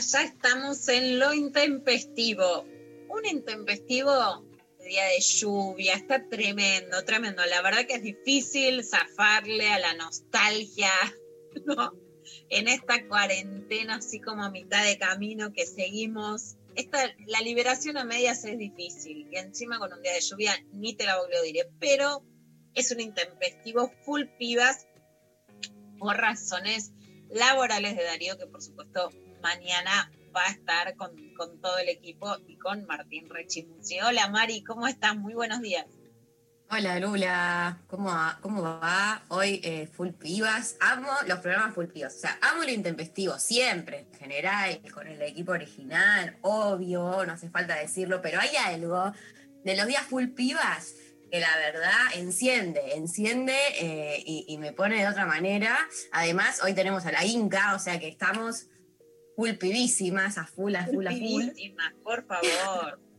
ya estamos en lo intempestivo. Un intempestivo día de lluvia, está tremendo, tremendo. La verdad que es difícil zafarle a la nostalgia, ¿no? En esta cuarentena, así como a mitad de camino que seguimos. Esta, la liberación a medias es difícil y encima con un día de lluvia ni te la diré, pero es un intempestivo full pibas por razones laborales de Darío, que por supuesto mañana va a estar con, con todo el equipo y con Martín Rechimucci. Hola Mari, ¿cómo estás? Muy buenos días. Hola Lula, ¿cómo va? ¿Cómo va? Hoy eh, full pibas. Amo los programas full pibas. O sea, amo lo intempestivo, siempre, en general, con el equipo original, obvio, no hace falta decirlo, pero hay algo de los días full pibas que la verdad enciende, enciende eh, y me pone de otra manera. Además, hoy tenemos a la Inca, o sea que estamos full pibísimas, a full, a full, a full. Por favor.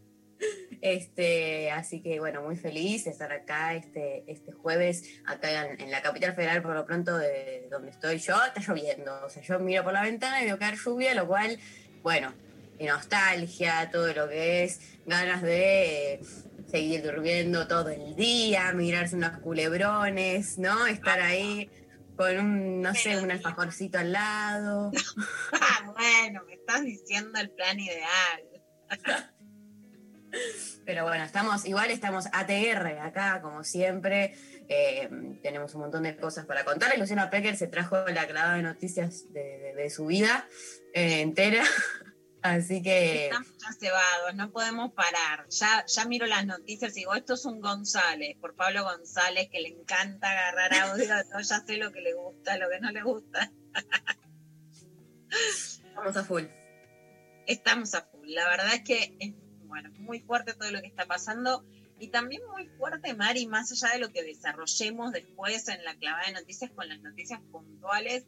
Este, así que bueno, muy feliz de estar acá este, este jueves, acá en, en la capital federal, por lo pronto de donde estoy yo, está lloviendo. O sea, yo miro por la ventana y veo caer lluvia, lo cual, bueno, nostalgia, todo lo que es, ganas de eh, seguir durmiendo todo el día, mirarse unos culebrones, ¿no? Estar ahí con un, no sé, un alfajorcito al lado. Ah, bueno, me estás diciendo el plan ideal. Pero bueno, estamos, igual estamos ATR acá, como siempre. Eh, tenemos un montón de cosas para contar. Luciana Pecker se trajo la clavada de noticias de, de- de su vida eh, entera. Así que Estamos ya cebados, no podemos parar. Ya, ya miro las noticias y digo, esto es un González, por Pablo González, que le encanta agarrar audio. No, ya sé lo que le gusta, lo que no le gusta. vamos a full. Estamos a full. La verdad es que es bueno, muy fuerte todo lo que está pasando. Y también muy fuerte, Mari, más allá de lo que desarrollemos después en la clavada de noticias con las noticias puntuales,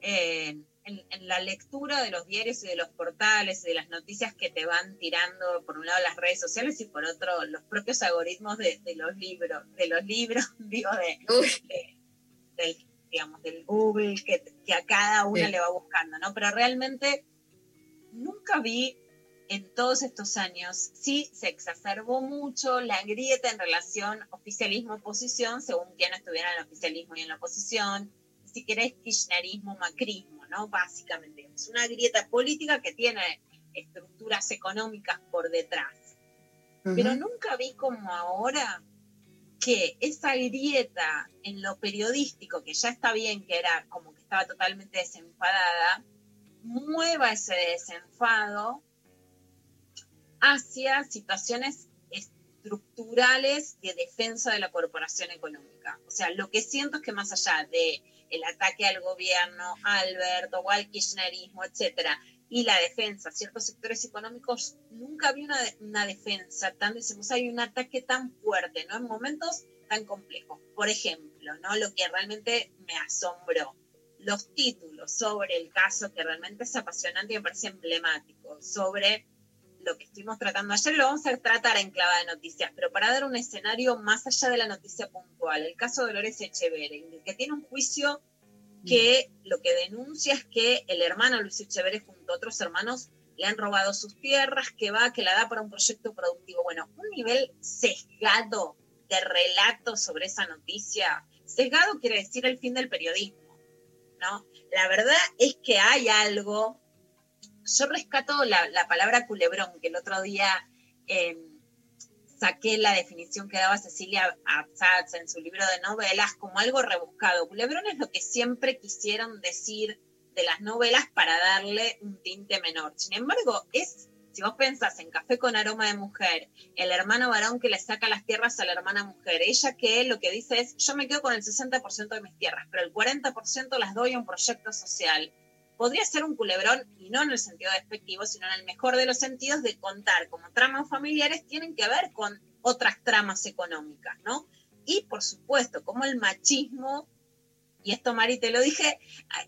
eh, en, en la lectura de los diarios y de los portales y de las noticias que te van tirando, por un lado las redes sociales y por otro los propios algoritmos de, de los libros, de los libros, digo, de, del, digamos, del Google que, que a cada una Sí. le va buscando, ¿no? Pero realmente nunca vi en todos estos años, sí se exacerbó mucho la grieta en relación oficialismo-oposición, según quien estuviera en el oficialismo y en la oposición, si querés kirchnerismo-macrismo, ¿no? Básicamente, es una grieta política que tiene estructuras económicas por detrás pero nunca vi como ahora que esa grieta en lo periodístico, que ya está bien que era como que estaba totalmente desenfadada, mueva ese desenfado hacia situaciones estructurales de defensa de la corporación económica. O sea, lo que siento es que más allá de el ataque al gobierno, Alberto, o al kirchnerismo, etcétera, y la defensa, ciertos sectores económicos, nunca una, una defensa tan, decimos, hay un ataque tan fuerte, ¿no? En momentos tan complejos. Por ejemplo, ¿no? Lo que realmente me asombró, los títulos sobre el caso que realmente es apasionante y me parece emblemático, sobre lo que estuvimos tratando ayer, lo vamos a tratar en clava de noticias, pero para dar un escenario más allá de la noticia puntual, el caso de Dolores Echeverri, que tiene un juicio que lo que denuncia es que el hermano Luis Echeverri junto a otros hermanos le han robado sus tierras, que va, que la da para un proyecto productivo. Bueno, un nivel sesgado de relato sobre esa noticia. Sesgado quiere decir el fin del periodismo, ¿no? La verdad es que hay algo yo rescato la, palabra culebrón, que el otro día em, saqué la definición que daba Cecilia Absatz en su libro de novelas como algo rebuscado. Culebrón es lo que siempre quisieron decir de las novelas para darle un tinte menor. Sin embargo, es, si vos pensás en Café con aroma de mujer, el hermano varón que le saca las tierras a la hermana mujer, ella que lo que dice es, yo me quedo con el 60% de mis tierras, pero el 40% las doy a un proyecto social podría ser un culebrón, y no en el sentido despectivo, sino en el mejor de los sentidos de contar como tramas familiares tienen que ver con otras tramas económicas, ¿no? Y por supuesto, como el machismo, y esto Mari te lo dije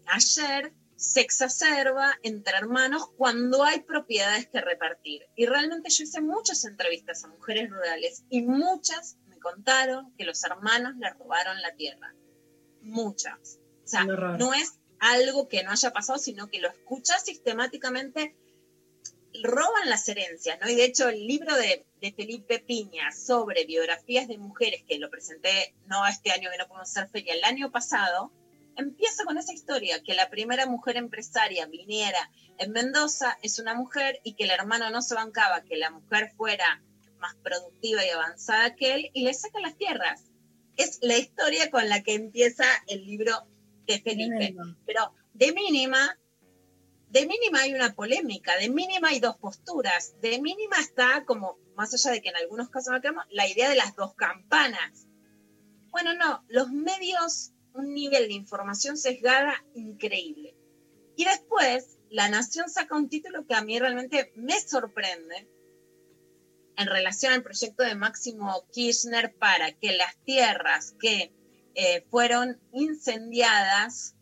ayer, se exacerba entre hermanos cuando hay propiedades que repartir. Y realmente yo hice muchas entrevistas a mujeres rurales y muchas me contaron que los hermanos le robaron la tierra. Muchas. O sea, no es algo que no haya pasado, sino que lo escuchas sistemáticamente, roban las herencias, ¿no? Y de hecho el libro de, Felipe Piña sobre biografías de mujeres, que lo presenté no este año que no podemos hacer feria, el año pasado, empieza con esa historia, que la primera mujer empresaria viniera en Mendoza es una mujer y que el hermano no se bancaba, que la mujer fuera más productiva y avanzada que él y le saca las tierras. Es la historia con la que empieza el libro Felipe. Pero de mínima, de mínima hay una polémica, de mínima hay dos posturas, de mínima está como, más allá de que en algunos casos la idea de las dos campanas. Bueno, no, los medios, un nivel de información sesgada increíble. Y después, La Nación saca un título que a mí realmente me sorprende en relación al proyecto de Máximo Kirchner para que las tierras que eh, fueron incendiadas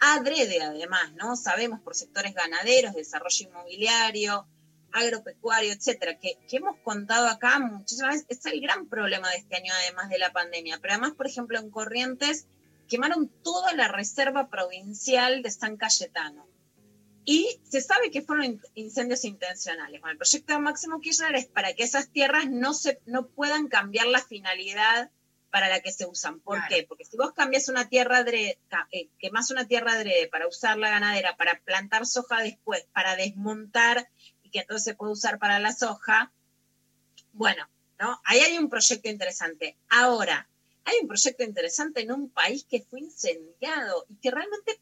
adrede además, ¿no? Sabemos por sectores ganaderos, desarrollo inmobiliario, agropecuario, etcétera, que, que, hemos contado acá muchísimas veces, es el gran problema de este año, además de la pandemia. Pero además, por ejemplo, en Corrientes quemaron toda la reserva provincial de San Cayetano. Y se sabe que fueron incendios intencionales. Bueno, el proyecto de Máximo Kirchner es para que esas tierras no, se, no puedan cambiar la finalidad para la que se usan. ¿Por qué? Porque si vos cambias una tierra adrede, eh, quemás una tierra adrede para usar la ganadera, para plantar soja después, para desmontar y que entonces se puede usar para la soja, bueno, ¿no? Ahí hay un proyecto interesante. Ahora, hay un proyecto interesante en un país que fue incendiado y que realmente,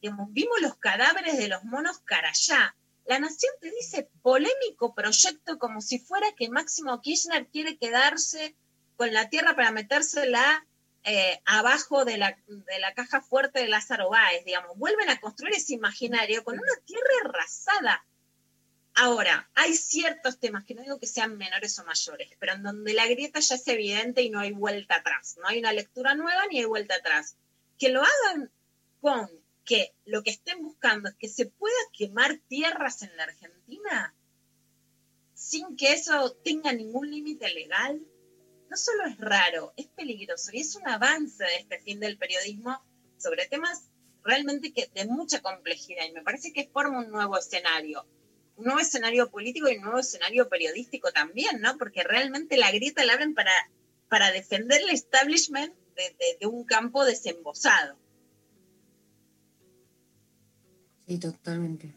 digamos, vimos los cadáveres de los monos carayá. La Nación te dice polémico proyecto como si fuera que Máximo Kirchner quiere quedarse con la tierra para metérsela eh, abajo de la, de la, caja fuerte de Lázaro Báez, digamos. Vuelven a construir ese imaginario con una tierra arrasada. Ahora, hay ciertos temas, que no digo que sean menores o mayores, pero en donde la grieta ya es evidente y no hay vuelta atrás. No hay una lectura nueva ni hay vuelta atrás. Que lo hagan con que lo que estén buscando es que se pueda quemar tierras en la Argentina sin que eso tenga ningún límite legal no solo es raro, es peligroso y es un avance de este fin del periodismo sobre temas realmente que, de mucha complejidad y me parece que forma un nuevo escenario, un nuevo escenario político y un nuevo escenario periodístico también, ¿no? Porque realmente la grieta la abren para, para defender el establishment de, un campo desembosado. Sí, totalmente.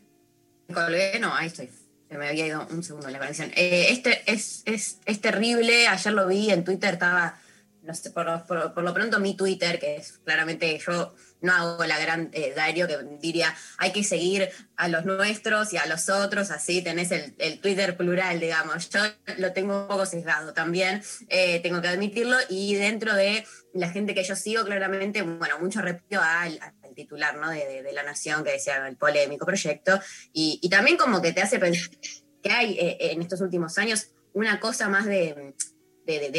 No, ahí estoy me había ido un segundo la conexión. Eh, este es, es, es, terrible, ayer lo vi en Twitter, estaba, no sé, por, por, lo pronto mi Twitter, que es claramente yo no hago la gran eh, Dario que diría hay que seguir a los nuestros y a los otros, así tenés el, Twitter plural, digamos. Yo lo tengo un poco sesgado también, eh, tengo que admitirlo, y dentro de la gente que yo sigo, claramente, bueno, mucho repito al, titular ¿no? de, La Nación que decía el polémico proyecto, y, también como que te hace pensar que hay eh, en estos últimos años una cosa más de,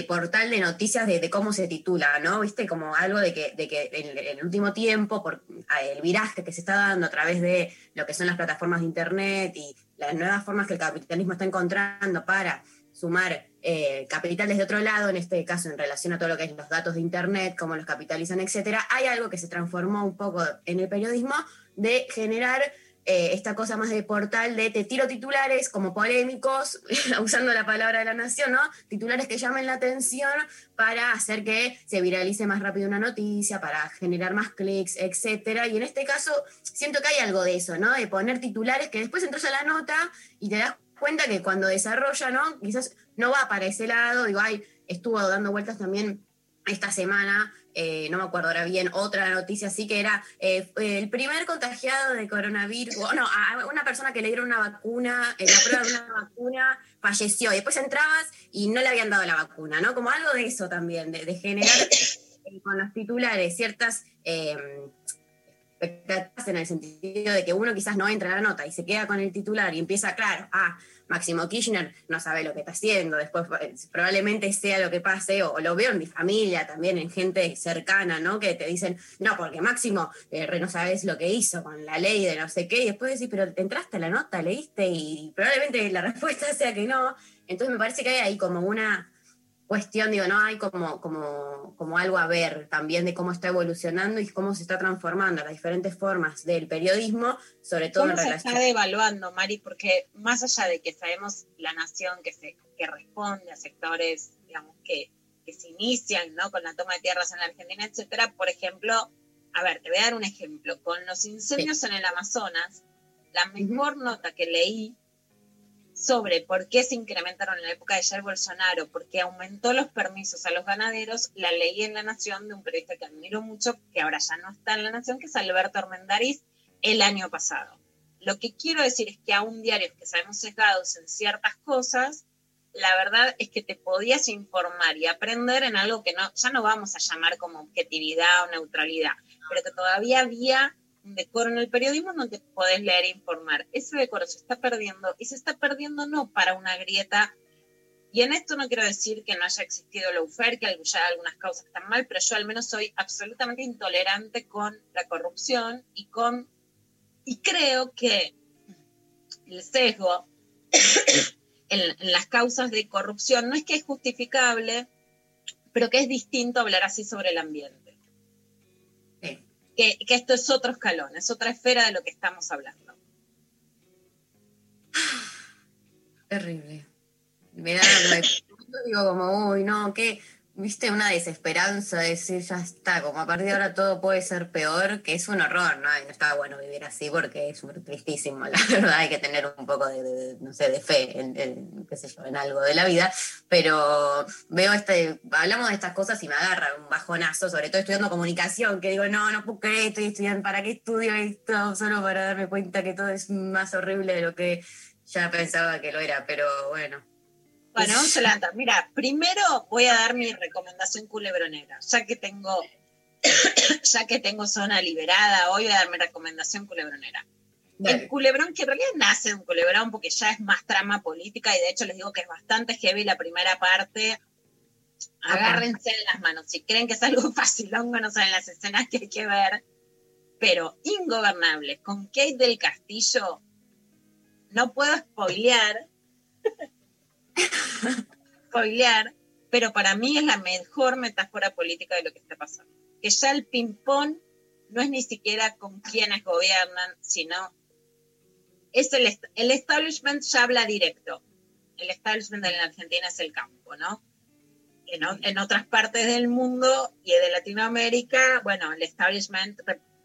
portal de noticias de, cómo se titula, ¿no? Viste, como algo de que, de que en, el último tiempo, por el viraje que se está dando a través de lo que son las plataformas de Internet y las nuevas formas que el capitalismo está encontrando para sumar eh, capital desde otro lado, en este caso en relación a todo lo que es los datos de Internet, cómo los capitalizan, etcétera, hay algo que se transformó un poco en el periodismo de generar eh, esta cosa más de portal de te tiro titulares como polémicos, usando la palabra de la nación, ¿no? Titulares que llamen la atención para hacer que se viralice más rápido una noticia, para generar más clics, etcétera. Y en este caso siento que hay algo de eso, ¿no? De poner titulares que después entras a la nota y te das cuenta que cuando desarrolla, ¿no? Quizás no va para ese lado, digo, ay, estuvo dando vueltas también esta semana eh, no me acuerdo ahora bien, otra noticia así que era eh, el primer contagiado de coronavirus, no, una persona que le dieron una vacuna, eh, la prueba de una vacuna, falleció. Y después entrabas y no le habían dado la vacuna, ¿no? Como algo de eso también, de, generar con los titulares ciertas expectativas en el sentido de que uno quizás no entra a la nota y se queda con el titular y empieza, claro, ah, Máximo Kirchner no sabe lo que está haciendo, después eh, probablemente sea lo que pase, o, lo veo en mi familia también, en gente cercana, ¿no? Que te dicen, no, porque Máximo eh, no sabes lo que hizo con la ley de no sé qué, y después decís, pero entraste a la nota, leíste, y probablemente la respuesta sea que no. Entonces me parece que hay ahí como una cuestión, digo, no hay como, como, como algo a ver también de cómo está evolucionando y cómo se está transformando las diferentes formas del periodismo, sobre todo en relación. se está devaluando, Mari? Porque más allá de que sabemos la nación que, se, que responde a sectores, digamos, que, que se inician ¿no? con la toma de tierras en la Argentina, etcétera, por ejemplo, a ver, te voy a dar un ejemplo. Con los incendios en el Amazonas, la mejor nota que leí sobre por qué se incrementaron en la época de Jair Bolsonaro, porque aumentó los permisos a los ganaderos, la leí en La Nación de un periodista que admiro mucho, que ahora ya no está en La Nación, que es Alberto Armendariz, el año pasado. Lo que quiero decir es que a un diario que sabemos sesgados en ciertas cosas, la verdad es que te podías informar y aprender en algo que no, ya no vamos a llamar como objetividad o neutralidad, pero que todavía había un decoro en el periodismo donde podés leer e informar. Ese decoro se está perdiendo y se está perdiendo no para una grieta. Y en esto no quiero decir que no haya existido la UFER, que ya algunas causas están mal, pero yo al menos soy absolutamente intolerante con la corrupción y con y creo que el sesgo en, en las causas de corrupción no es que es justificable, pero que es distinto hablar así sobre el ambiente que, esto es otro escalón, es otra esfera de lo que estamos hablando. Terrible. Me da, digo como, uy, no, qué, viste, una desesperanza de decir, ya está, como a partir de ahora todo puede ser peor, que es un horror, ¿no? No está bueno vivir así porque es tristísimo, la verdad, hay que tener un poco de, no sé, de fe en, qué sé yo, en algo de la vida, pero veo este, hablamos de estas cosas y me agarra un bajonazo, sobre todo estudiando comunicación, que digo, no, no puedo creer, estoy estudiando, ¿para qué estudio esto? Solo para darme cuenta que todo es más horrible de lo que ya pensaba que lo era, pero bueno. Bueno, vamos a Mira, primero voy a dar mi recomendación culebronera, ya que tengo, ya que tengo zona liberada, hoy voy a dar mi recomendación culebronera. El culebrón, que en realidad nace de un culebrón porque ya es más trama política y de hecho les digo que es bastante heavy la primera parte. Agárrense de las manos. Si creen que es algo facilongo, no saben las escenas que hay que ver. Pero Ingobernable, con Kate del Castillo, no puedo spoilear, spoilear, pero para mí es la mejor metáfora política de lo que está pasando. Que ya el ping-pong no es ni siquiera con quienes gobiernan, sino es el, el establishment ya habla directo. El establishment en Argentina es el campo, ¿no? En, en otras partes del mundo y de Latinoamérica, bueno, el establishment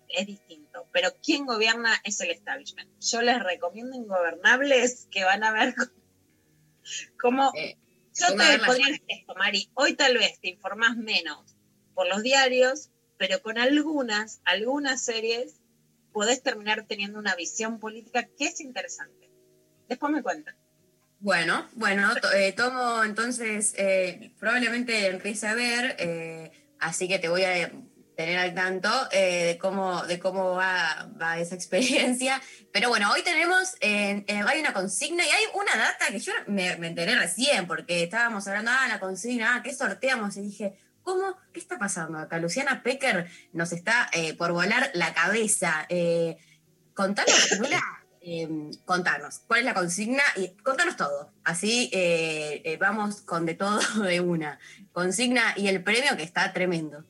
es distinto, pero quien gobierna es el establishment. Yo les recomiendo Ingobernables que van a ver como eh, yo te podría decir esto, Mari, hoy tal vez te informás menos por los diarios, pero con algunas, algunas series podés terminar teniendo una visión política que es interesante. Después me cuentan. Bueno, bueno, eh, tomo entonces, eh, probablemente empiece a ver, así que te voy a tener al tanto eh, de, cómo, de cómo va, va, esa experiencia. Pero bueno, hoy tenemos, eh, eh, hay una consigna y hay una data que yo me, me, enteré recién, porque estábamos hablando, ah, la consigna, ah, ¿qué sorteamos? Y dije, ¿cómo? ¿Qué está pasando acá? Luciana Pecker nos está por volar la cabeza. contanos, Lula, contanos, ¿cuál es la consigna? Y contanos todo. Así vamos con de todo de una. Consigna y el premio que está tremendo.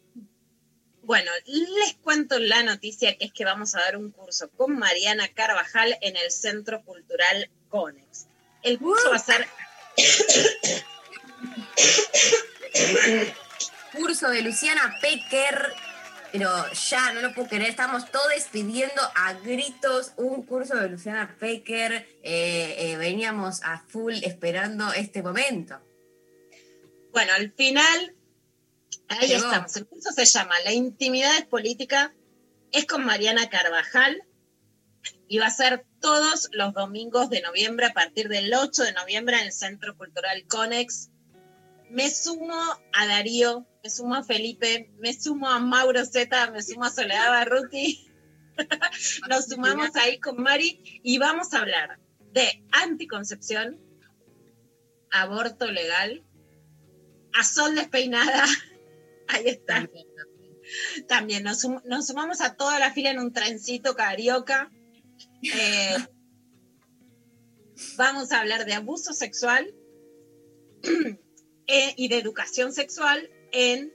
Bueno, les cuento la noticia que es que vamos a dar un curso con Mariana Carvajal en el Centro Cultural Conex. El curso va a ser... curso de Luciana Pecker, pero ya no lo puedo creer, estamos todos pidiendo a gritos un curso de Luciana Pecker, eh, eh, veníamos a full esperando este momento. Bueno, al final, ahí estamos, el curso se llama La intimidad es política, es con Mariana Carvajal y va a ser todos los domingos de noviembre a partir del 8 de noviembre en el Centro Cultural Conex. Me sumo a Darío, me sumo a Felipe, me sumo a Mauro Zeta, me sumo a Soledad Barruti. Nos sumamos ahí con Mari y vamos a hablar de anticoncepción, aborto legal, a sol despeinada. Ahí está. También nos, sumamos a toda la fila en un trencito carioca. Eh, vamos a hablar de abuso sexual eh, y de educación sexual en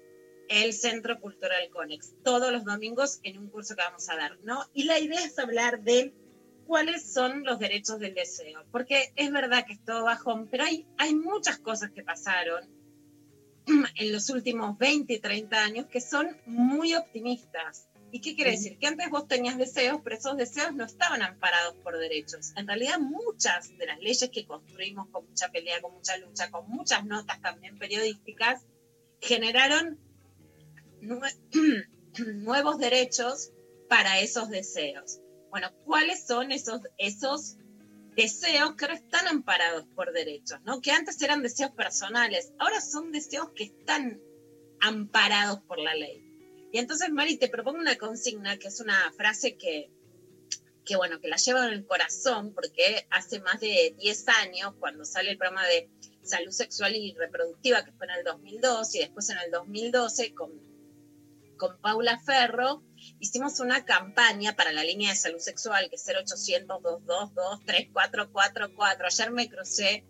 el Centro Cultural Conex, todos los domingos en un curso que vamos a dar, ¿no? Y la idea es hablar de cuáles son los derechos del deseo, porque es verdad que es todo bajón, pero hay, hay muchas cosas que pasaron en los últimos 20, 30 años que son muy optimistas. ¿Y qué quiere decir? Que antes vos tenías deseos, pero esos deseos no estaban amparados por derechos. En realidad muchas de las leyes que construimos con mucha pelea, con mucha lucha, con muchas notas también periodísticas, generaron nuevos derechos para esos deseos. Bueno, ¿cuáles son esos, esos deseos que ahora están amparados por derechos, ¿no? Que antes eran deseos personales, ahora son deseos que están amparados por la ley. Y entonces, Mari, te propongo una consigna, que es una frase que, que bueno, que la llevo en el corazón, porque hace más de 10 años, cuando sale el programa de salud sexual y reproductiva, que fue en el 2002, y después en el 2012 con, con Paula Ferro, hicimos una campaña para la línea de salud sexual, que es 0800-222-3444. Ayer me crucé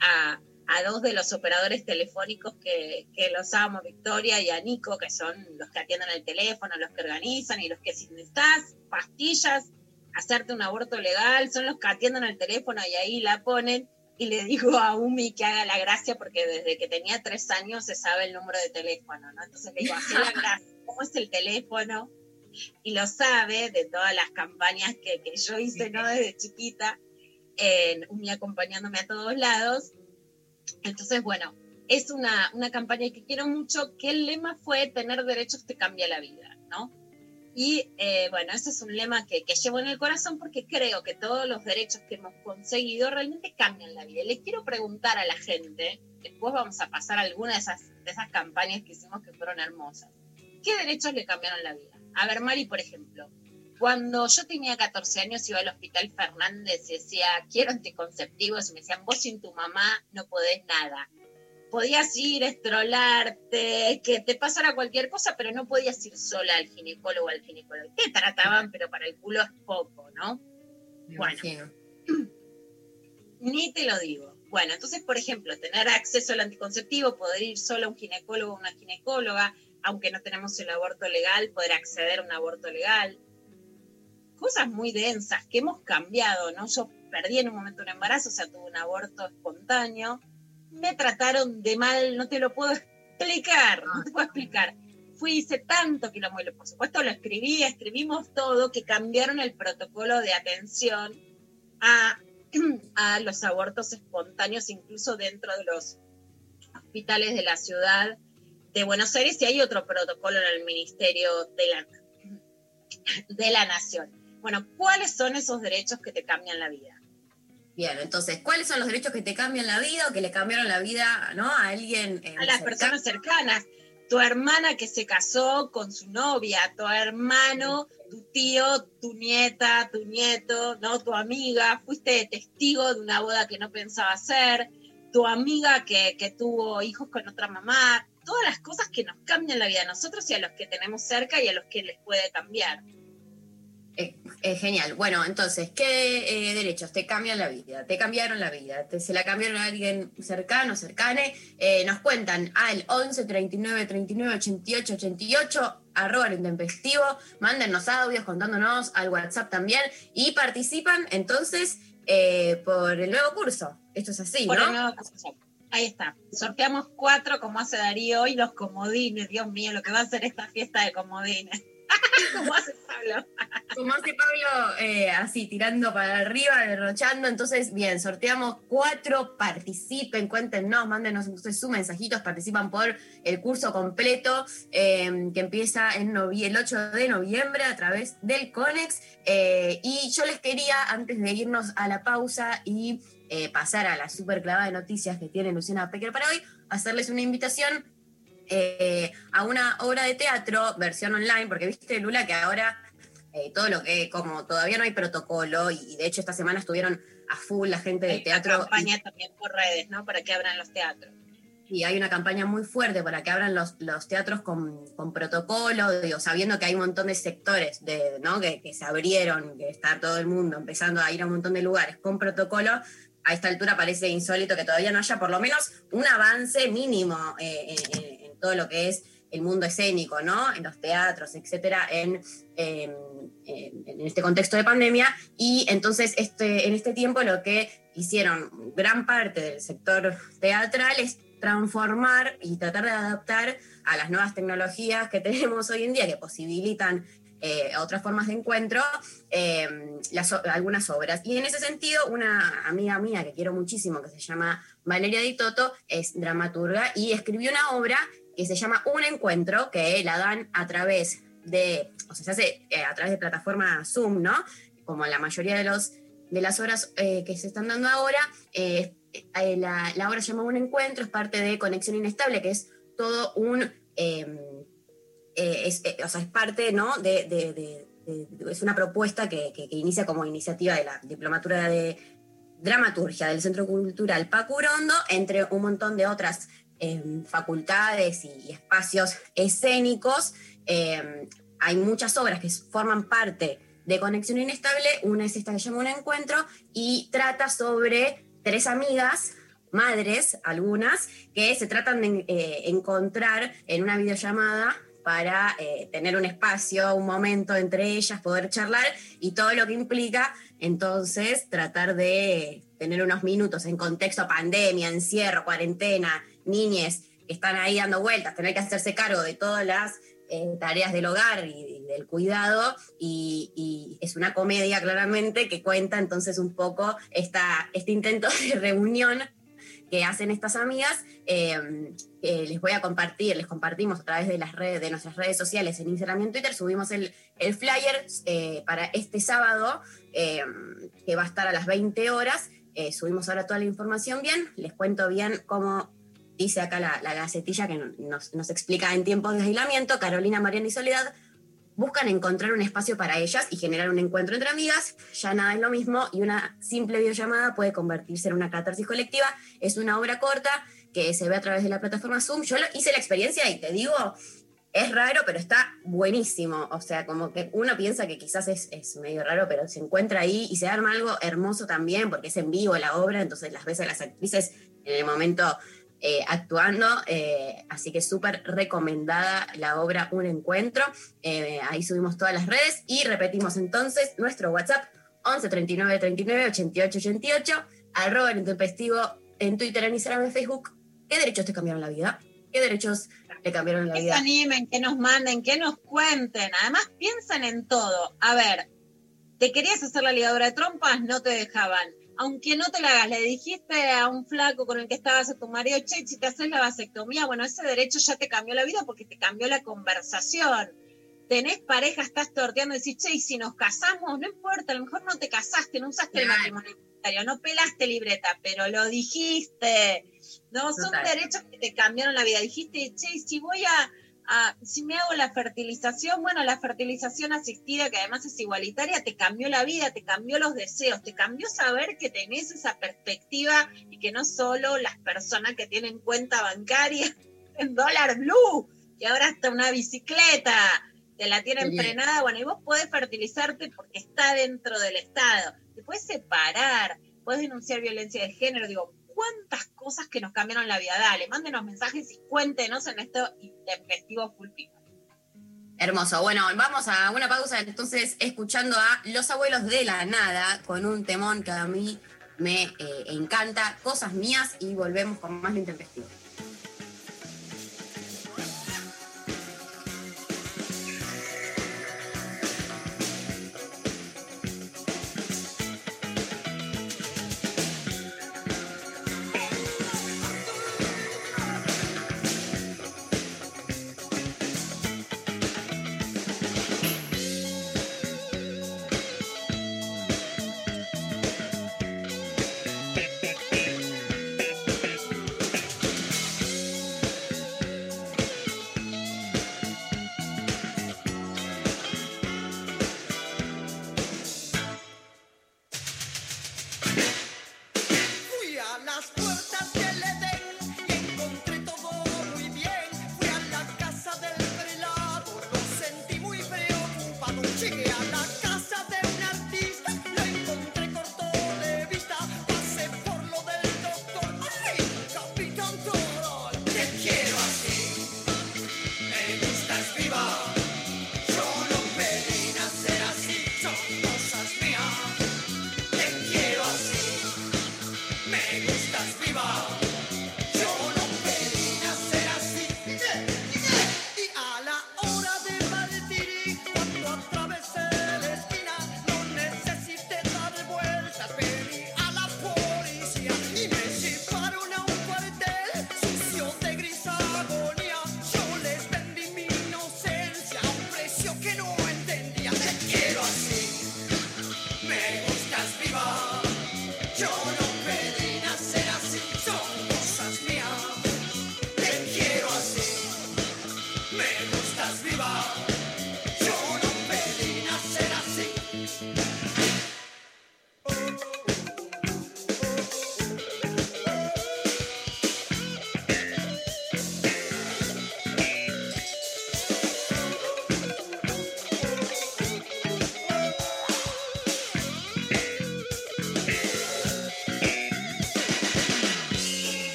a, a, dos de los operadores telefónicos que, que los amo, Victoria y a Nico, que son los que atienden el teléfono, los que organizan y los que si necesitas pastillas, hacerte un aborto legal, son los que atienden el teléfono y ahí la ponen y le digo a Umi que haga la gracia porque desde que tenía tres años se sabe el número de teléfono, ¿no? Entonces le digo, haz la gracia, ¿cómo es el teléfono? Y lo sabe de todas las campañas que, que yo hice, ¿no? Desde chiquita, en acompañándome a todos lados. Entonces, bueno, es una, una campaña que quiero mucho, que el lema fue tener derechos te cambia la vida, ¿no? Y eh, bueno, ese es un lema que, que, llevo en el corazón porque creo que todos los derechos que hemos conseguido realmente cambian la vida. Y le quiero preguntar a la gente, después vamos a pasar a alguna de esas, de esas campañas que hicimos que fueron hermosas. ¿Qué derechos le cambiaron la vida? A ver, Mari, por ejemplo, cuando yo tenía 14 años iba al hospital Fernández y decía, quiero anticonceptivos, y me decían, vos sin tu mamá no podés nada podías ir, estrolarte, que te pasara cualquier cosa, pero no podías ir sola al ginecólogo o al ginecólogo. Te trataban, pero para el culo es poco, ¿no? bueno, ni te lo digo. Bueno, entonces, por ejemplo, tener acceso al anticonceptivo, poder ir solo a un ginecólogo o una ginecóloga, aunque no tenemos el aborto legal, poder acceder a un aborto legal. Cosas muy densas que hemos cambiado, ¿no? Yo perdí en un momento un embarazo, o sea, tuve un aborto espontáneo me trataron de mal, no te lo puedo explicar, no te puedo explicar. Fui, hice tanto que lo por supuesto lo escribí, escribimos todo, que cambiaron el protocolo de atención a, a los abortos espontáneos, incluso dentro de los hospitales de la ciudad de Buenos Aires, y hay otro protocolo en el Ministerio de la, de la Nación. Bueno, ¿cuáles son esos derechos que te cambian la vida? Bien, entonces, ¿cuáles son los derechos que te cambian la vida o que le cambiaron la vida ¿no? a alguien? a las personas cercanas. Tu hermana que se casó con su novia, tu hermano, tu tío, tu nieta, tu nieto, ¿no? Tu amiga, fuiste testigo de una boda que no pensaba hacer, tu amiga que, que tuvo hijos con otra mamá, todas las cosas que nos cambian la vida a nosotros y a los que tenemos cerca y a los que les puede cambiar. Es, genial. Bueno, entonces, ¿qué eh, derechos te cambian la vida? Te cambiaron la vida. Te, se la cambiaron a alguien cercano, cercane. Eh, nos cuentan al 11 39 39 88 88 arroba lo intempestivo, mándennos audios contándonos al WhatsApp también y participan entonces eh, por el nuevo curso. Esto es así, Por ¿no? el nuevo curso. Ahí está. Sorteamos cuatro, como hace Darío hoy, los comodines. Dios mío, lo que va a ser esta fiesta de comodines. ¿Cómo hace Pablo? Como hace Pablo, eh, así tirando para arriba, derrochando. Entonces, bien, sorteamos cuatro, participen, cuéntenos, mándenos entonces sus mensajitos, participan por el curso completo eh, que empieza el 8 de noviembre a través del CONEX. Eh, y yo les quería, antes de irnos a la pausa y eh, pasar a la super clavada de noticias que tiene Luciana Pecker para hoy, hacerles una invitación eh, a una obra de teatro, versión online, porque viste, Lula, que ahora eh, todo lo que, como todavía no hay protocolo, y, y de hecho esta semana estuvieron a full la gente de Hay una teatro. campaña también por redes, ¿no? Para que abran los teatros. Y hay una campaña muy fuerte para que abran los, los teatros con, con protocolo, digo, sabiendo que hay un montón de sectores de, ¿no? que, que se abrieron, que está todo el mundo empezando a ir a un montón de lugares con protocolo. A esta altura parece insólito que todavía no haya por lo menos un avance mínimo eh, en, todo lo que es el mundo escénico, ¿no? En los teatros, etcétera, en, en- en- en este contexto de pandemia. Y entonces, este, en este tiempo, lo que hicieron gran parte del sector teatral es transformar y tratar de adaptar a las nuevas tecnologías que tenemos hoy en día que posibilitan eh, otras formas de encuentro, eh, algunas obras. Y en ese sentido, una amiga mía que quiero muchísimo, que se llama Valeria Di Toto, es dramaturga y escribió una obra que se llama Un Encuentro, que la dan a través de, o sea, se hace eh, a través de plataforma Zoom, ¿no? Como la mayoría de, los, de las obras que se están dando ahora, la, obra se llama Un Encuentro, es parte de Conexión Inestable, que es todo un... eh, es, eh, o sea, es parte, ¿no? De, es una propuesta que, inicia como iniciativa de la Diplomatura de Dramaturgia del Centro Cultural Pacurondo, entre un montón de otras eh, facultades y, espacios escénicos. Eh, hay muchas obras que forman parte de Conexión Inestable, una es esta que llama Un Encuentro, y trata sobre tres amigas, madres, algunas, que se tratan de eh, encontrar en una videollamada para eh, tener un espacio, un momento entre ellas, poder charlar y todo lo que implica, entonces tratar de tener unos minutos en contexto pandemia, encierro, cuarentena, niñes que están ahí dando vueltas, tener que hacerse cargo de todas las eh, tareas del hogar y, del cuidado, y, y es una comedia claramente que cuenta entonces un poco esta, este intento de reunión que hacen estas amigas, eh, que les voy a compartir, les compartimos a través de las redes, de nuestras redes sociales en Instagram y Twitter, subimos el, el flyer eh, para este sábado, eh, que va a estar a las 20 horas, Eh, subimos ahora toda la información bien, les cuento bien cómo dice acá la, la gacetilla que nos, nos explica en tiempos de aislamiento, Carolina, Mariana y Soledad buscan encontrar un espacio para ellas y generar un encuentro entre amigas, ya nada es lo mismo y una simple videollamada puede convertirse en una catarsis colectiva, es una obra corta que se ve a través de la plataforma Zoom, yo hice la experiencia y te digo, es raro, pero está buenísimo, o sea, como que uno piensa que quizás es, es medio raro, pero se encuentra ahí y se arma algo hermoso también, porque es en vivo la obra, entonces las ves a las actrices en el momento eh, actuando, eh, así que súper recomendada la obra Un Encuentro. Eh, ahí subimos todas las redes y repetimos entonces nuestro WhatsApp 11 39 39 88 88, arroba intempestivo en Twitter, en Instagram, en Facebook. ¿Qué derechos te cambiaron la vida? ¿Qué derechos le cambiaron la Que vida? animen, que nos manden, que nos cuenten. Además, piensen en todo. A ver, ¿te querías hacer la ligadura de trompas? No te dejaban. Aunque no te la hagas, le dijiste a un flaco con el que estabas a tu marido, che, si te haces la vasectomía, bueno, ese derecho ya te cambió la vida porque te cambió la conversación. Tenés pareja, estás torteando decís, che, y si nos casamos, no importa, a lo mejor no te casaste, no usaste el matrimonio igualitario, no pelaste libreta, pero lo dijiste. No, son derechos que te cambiaron la vida. Dijiste, che, si voy a, a- si me hago la fertilización, bueno, la fertilización asistida, que además es igualitaria, te cambió la vida, te cambió los deseos, te cambió saber que tenés esa perspectiva y que no solo las personas que tienen cuenta bancaria en dólar blue, que ahora hasta una bicicleta te la tienen Sí. frenada, bueno, y vos podés fertilizarte porque está dentro del Estado, te puedes separar, puedes denunciar violencia de género, digo, cuántas cosas que nos cambiaron la vida. Dale, mándenos mensajes y cuéntenos en esto intempestivo full. Hermoso. Bueno, vamos a una pausa entonces escuchando a Los Abuelos de la Nada con un temón que a mí me eh, encanta, Cosas Mías, y volvemos con más lo intempestivo.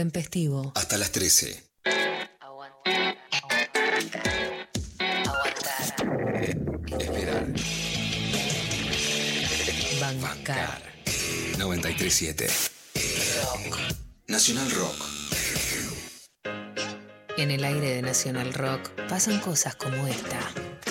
Intempestivo. Hasta las 13. Aguantar. Aguantar. Eh, esperar. Bancar. 937. Nacional Rock. En el aire de Nacional Rock pasan cosas como esta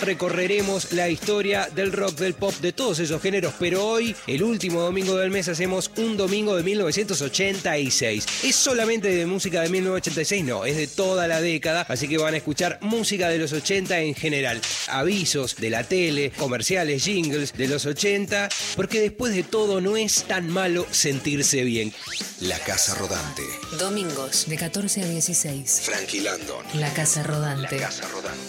recorreremos la historia del rock, del pop, de todos esos géneros, pero hoy, el último domingo del mes, hacemos un domingo de 1986. ¿Es solamente de música de 1986? No, es de toda la década, así que van a escuchar música de los 80 en general. Avisos de la tele, comerciales, jingles de los 80, porque después de todo no es tan malo sentirse bien. La Casa Rodante. Domingos de 14 a 16. Frankie Landon. La Casa Rodante. La Casa Rodante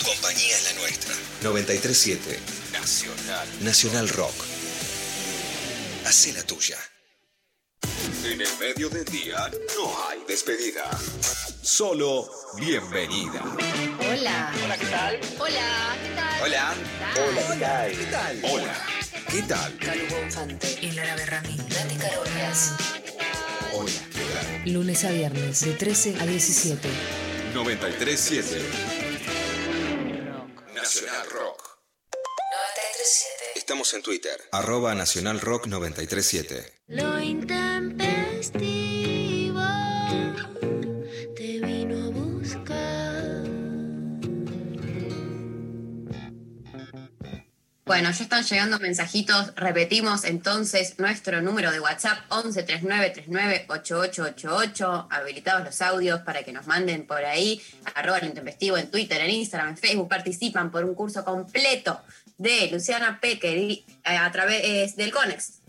Tu compañía es la nuestra. 937 Nacional. Nacional Rock. Hacé la tuya. En el medio del día no hay despedida. Solo bienvenida. Hola. Hola, ¿qué tal? Hola. ¿Qué tal? Hola. Hola, ¿qué tal? Hola, ¿qué tal? Calvo Infante y Lara Berrami. Nati. Hola, ¿qué tal? Lunes a viernes de 13 a 17. 937 Estamos en Twitter. Arroba Nacional Rock 937. Lo intempestivo te vino a buscar. Bueno, ya están llegando mensajitos. Repetimos entonces nuestro número de WhatsApp 11 39 39 8888. Habilitados los audios para que nos manden por ahí. Arroba el intempestivo en Twitter, en Instagram, en Facebook. Participan por un curso completo de Luciana y, eh, a través del CONEX.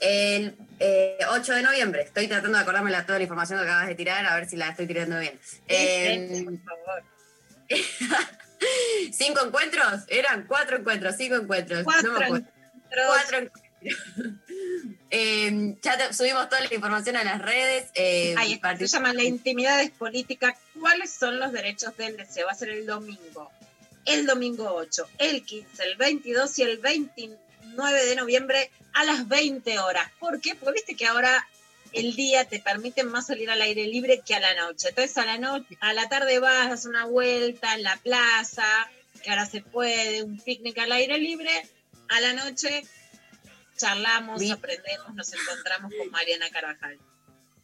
El eh, 8 de noviembre. Estoy tratando de acordarme la, toda la información que acabas de tirar, a ver si la estoy tirando bien. Eh, por favor. ¿Cinco encuentros? Eran cuatro encuentros, cinco encuentros. Cuatro no me encuentros. Cuatro encuentros. Eh, ya te- subimos toda la información a las redes. eh, Ahí está, se llama La intimidad es política. ¿Cuáles son los derechos del deseo? Va a ser el domingo. El domingo 8, el 15, el 22 y el 29 de noviembre a las 20 horas. ¿Por qué? Porque viste que ahora el día te permite más salir al aire libre que a la noche. Entonces a la noche, a la tarde vas, das una vuelta en la plaza, que ahora se puede, un picnic al aire libre. A la noche charlamos, aprendemos, nos encontramos con Mariana Carvajal.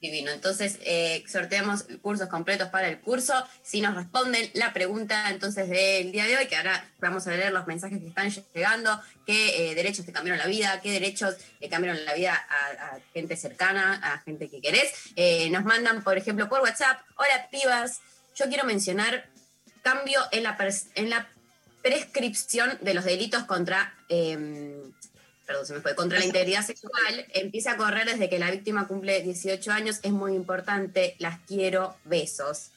Divino. Entonces, eh, sorteamos cursos completos para el curso. Si nos responden la pregunta entonces del día de hoy, que ahora vamos a leer los mensajes que están llegando, qué eh, derechos te cambiaron la vida, qué derechos le cambiaron la vida a, gente cercana, a gente que querés. Eh, nos mandan, por ejemplo, por WhatsApp, hola pibas, yo quiero mencionar cambio en la, en la prescripción de los delitos contra... perdón, se me fue, contra la integridad sexual, empieza a correr desde que la víctima cumple 18 años, es muy importante, las quiero, besos.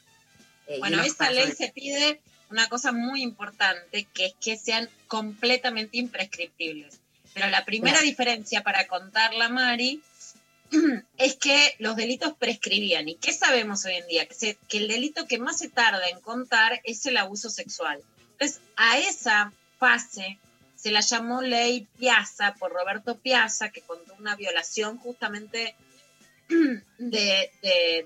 Eh, Bueno, esta ley se pide una cosa muy importante, que es que sean completamente imprescriptibles. Pero la primera Claro. diferencia para contarla, Mari, es que los delitos prescribían. ¿Y qué sabemos hoy en día? Que, se- que el delito que más se tarda en contar es el abuso sexual. Entonces, a esa fase se la llamó ley Piazza por Roberto Piazza, que contó una violación justamente de,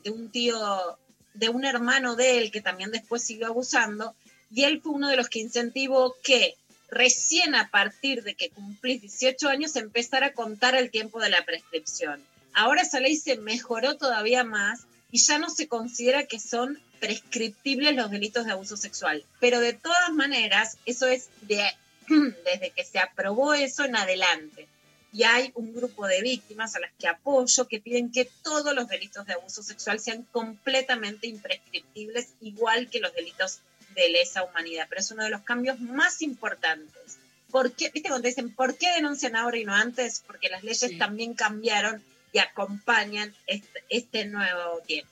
de- un tío, de un hermano de él que también después siguió abusando, y él fue uno de los que incentivó que recién a partir de que cumplís 18 años empezar a contar el tiempo de la prescripción. Ahora esa ley se mejoró todavía más y ya no se considera que son prescriptibles los delitos de abuso sexual. Pero de todas maneras, eso es de, desde que se aprobó eso en adelante. Y hay un grupo de víctimas a las que apoyo que piden que todos los delitos de abuso sexual sean completamente imprescriptibles, igual que los delitos de lesa humanidad. Pero es uno de los cambios más importantes. ¿Por qué? ¿Viste cuando dicen, ¿por qué denuncian ahora y no antes? Porque las leyes Sí. también cambiaron y acompañan este, este nuevo tiempo.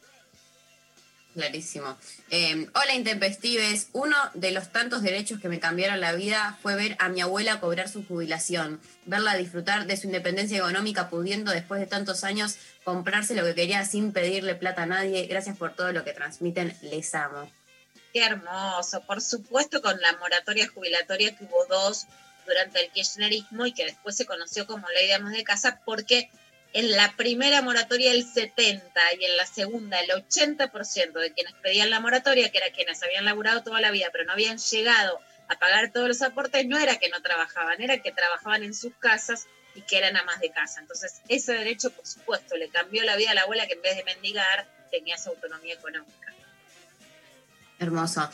Clarísimo. Eh, hola, Intempestives. Uno de los tantos derechos que me cambiaron la vida fue ver a mi abuela cobrar su jubilación, verla disfrutar de su independencia económica, pudiendo después de tantos años comprarse lo que quería sin pedirle plata a nadie. Gracias por todo lo que transmiten. Les amo. Qué hermoso. Por supuesto, con la moratoria jubilatoria que hubo dos durante el kirchnerismo y que después se conoció como ley de amas de casa, porque en la primera moratoria el 70 y en la segunda el 80% de quienes pedían la moratoria, que eran quienes habían laburado toda la vida pero no habían llegado a pagar todos los aportes, no era que no trabajaban, era que trabajaban en sus casas y que eran amas de casa. Entonces, ese derecho, por supuesto, le cambió la vida a la abuela que en vez de mendigar tenía su autonomía económica. Hermoso.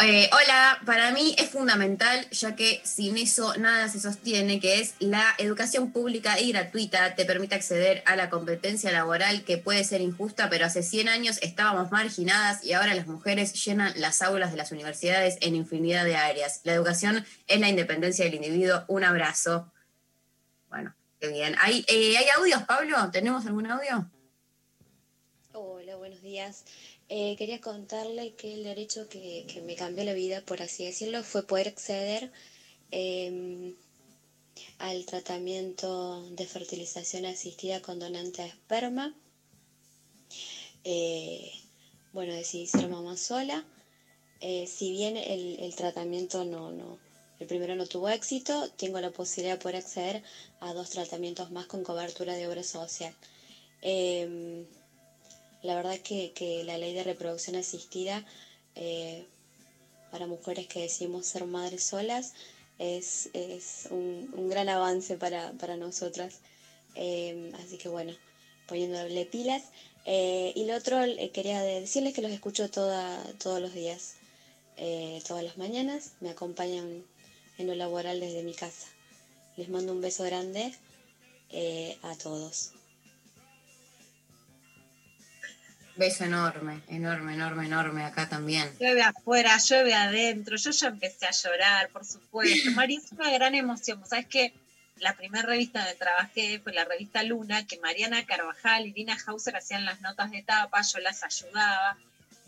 Eh, hola, para mí es fundamental, ya que sin eso nada se sostiene, que es la educación pública y gratuita, te permite acceder a la competencia laboral que puede ser injusta, pero hace 100 años estábamos marginadas y ahora las mujeres llenan las aulas de las universidades en infinidad de áreas. La educación es la independencia del individuo. Un abrazo. Bueno, qué bien. ¿Hay, eh, ¿hay audios, Pablo? ¿Tenemos algún audio? Hola, buenos días. Eh, quería contarle que el derecho que, que, me cambió la vida, por así decirlo, fue poder acceder eh, al tratamiento de fertilización asistida con donante de esperma. Eh, bueno, decidí ser mamá sola. Eh, si bien el, el, tratamiento no, no, el primero no tuvo éxito, tengo la posibilidad de poder acceder a dos tratamientos más con cobertura de obra social. La verdad que, que, la ley de reproducción asistida eh, para mujeres que decimos ser madres solas es, es un, un, gran avance para, para nosotras. Eh, así que bueno, poniéndole pilas. Eh, y lo otro, eh, quería decirles que los escucho toda, todos los días, todas las mañanas. Me acompañan en lo laboral desde mi casa. Les mando un beso grande a todos. Beso enorme, enorme, enorme, enorme acá también. Llueve afuera, llueve adentro. Yo ya empecé a llorar, por supuesto. María, es una gran emoción. ¿Sabes qué? La primera revista donde trabajé fue la revista Luna, que Mariana Carvajal y Dina Hauser hacían las notas de tapa, yo las ayudaba.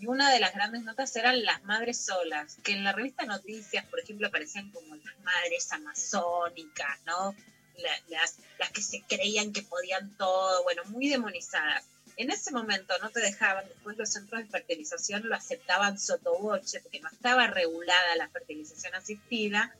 Y una de las grandes notas eran las madres solas, que en la revista Noticias, por ejemplo, aparecían como las madres amazónicas, ¿no? Las, las que se creían que podían todo, bueno, muy demonizadas en ese momento no te dejaban, después los centros de fertilización lo aceptaban sotoboche, porque no estaba regulada la fertilización asistida.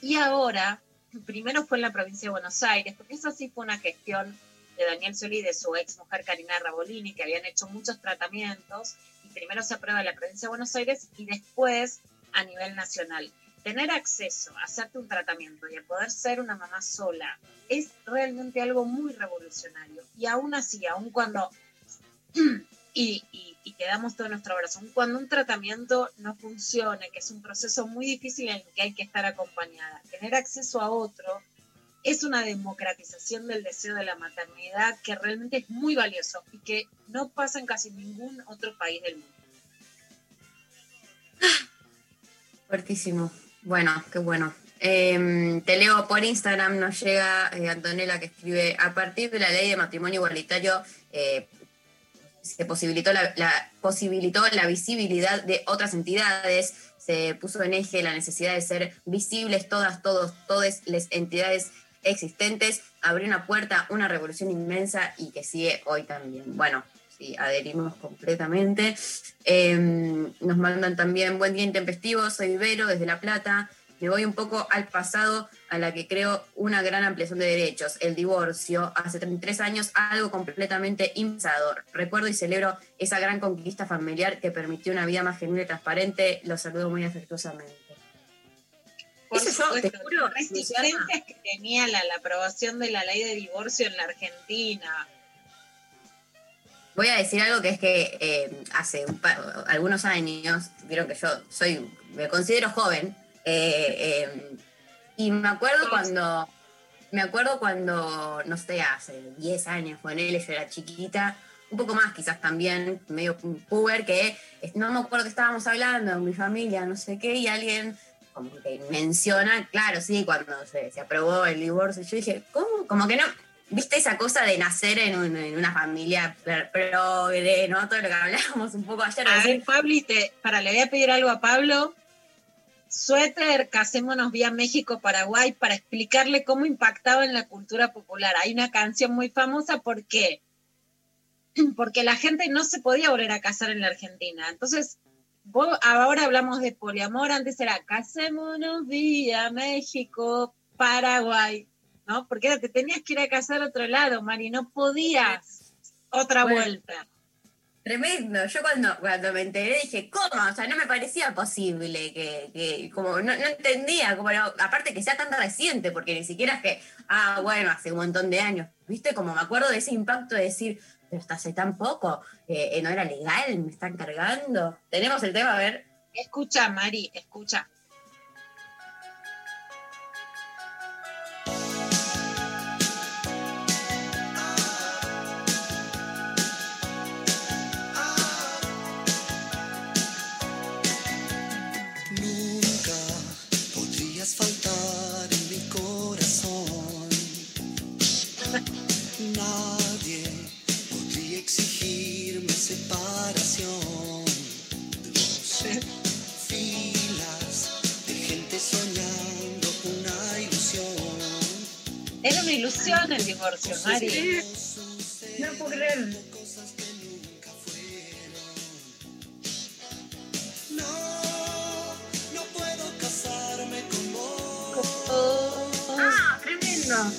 Y ahora, primero fue en la provincia de Buenos Aires, porque eso sí fue una gestión de Daniel Solí y de su ex mujer Karina Rabolini, que habían hecho muchos tratamientos, y primero se aprueba en la provincia de Buenos Aires y después a nivel nacional tener acceso a hacerte un tratamiento y a poder ser una mamá sola es realmente algo muy revolucionario. Y aún así, aún cuando, y, y, y te damos todo nuestro abrazo, aún cuando un tratamiento no funcione, que es un proceso muy difícil en el que hay que estar acompañada, tener acceso a otro es una democratización del deseo de la maternidad que realmente es muy valioso y que no pasa en casi ningún otro país del mundo. Fuertísimo. Bueno, qué bueno. Eh, te leo por Instagram, nos llega eh, Antonella que escribe, a partir de la ley de matrimonio igualitario eh, se posibilitó la, la, posibilitó la visibilidad de otras entidades, se puso en eje la necesidad de ser visibles todas, todos, todas las entidades existentes, abrió una puerta, una revolución inmensa y que sigue hoy también. Bueno, sí, adherimos completamente. Eh, nos mandan también buen día intempestivo, soy Vero desde La Plata. Me voy un poco al pasado, a la que creo una gran ampliación de derechos, el divorcio, hace 33 años, algo completamente impensador. Recuerdo y celebro esa gran conquista familiar que permitió una vida más genuina y transparente. Los saludo muy afectuosamente. Por Eso supuesto, te juro, resistencias que tenía la, la aprobación de la ley de divorcio en la Argentina voy a decir algo que es que eh, hace par, algunos años, vieron que yo soy, me considero joven, eh, eh, y me acuerdo cuando, me acuerdo cuando, no sé, hace 10 años, con él yo era chiquita, un poco más quizás también, medio puber, que no me acuerdo que estábamos hablando, mi familia, no sé qué, y alguien como que menciona, claro, sí, cuando se, se aprobó el divorcio, yo dije, ¿cómo? Como que no, viste esa cosa de nacer en, un, en una familia progre, ¿no? Todo lo que hablábamos un poco ayer. A ver, Pablo, te, para, le voy a pedir algo a Pablo. Suéter, casémonos vía México, Paraguay, para explicarle cómo impactaba en la cultura popular. Hay una canción muy famosa, ¿por qué? Porque la gente no se podía volver a casar en la Argentina. Entonces, vos, ahora hablamos de poliamor, antes era casémonos vía México, Paraguay. ¿No? Porque te tenías que ir a casar a otro lado, Mari, no podías otra bueno, vuelta. Tremendo, yo cuando, cuando me enteré dije, ¿cómo? O sea, no me parecía posible que, que como no, no, entendía, como aparte que sea tan reciente, porque ni siquiera es que, ah, bueno, hace un montón de años, ¿viste? Como me acuerdo de ese impacto de decir, pero hasta hace tan poco, eh, no era legal, me están cargando. Tenemos el tema, a ver. Escucha, Mari, escucha. Era una ilusión el divorcio, Mari. No puedo creer. Ah, tremendo.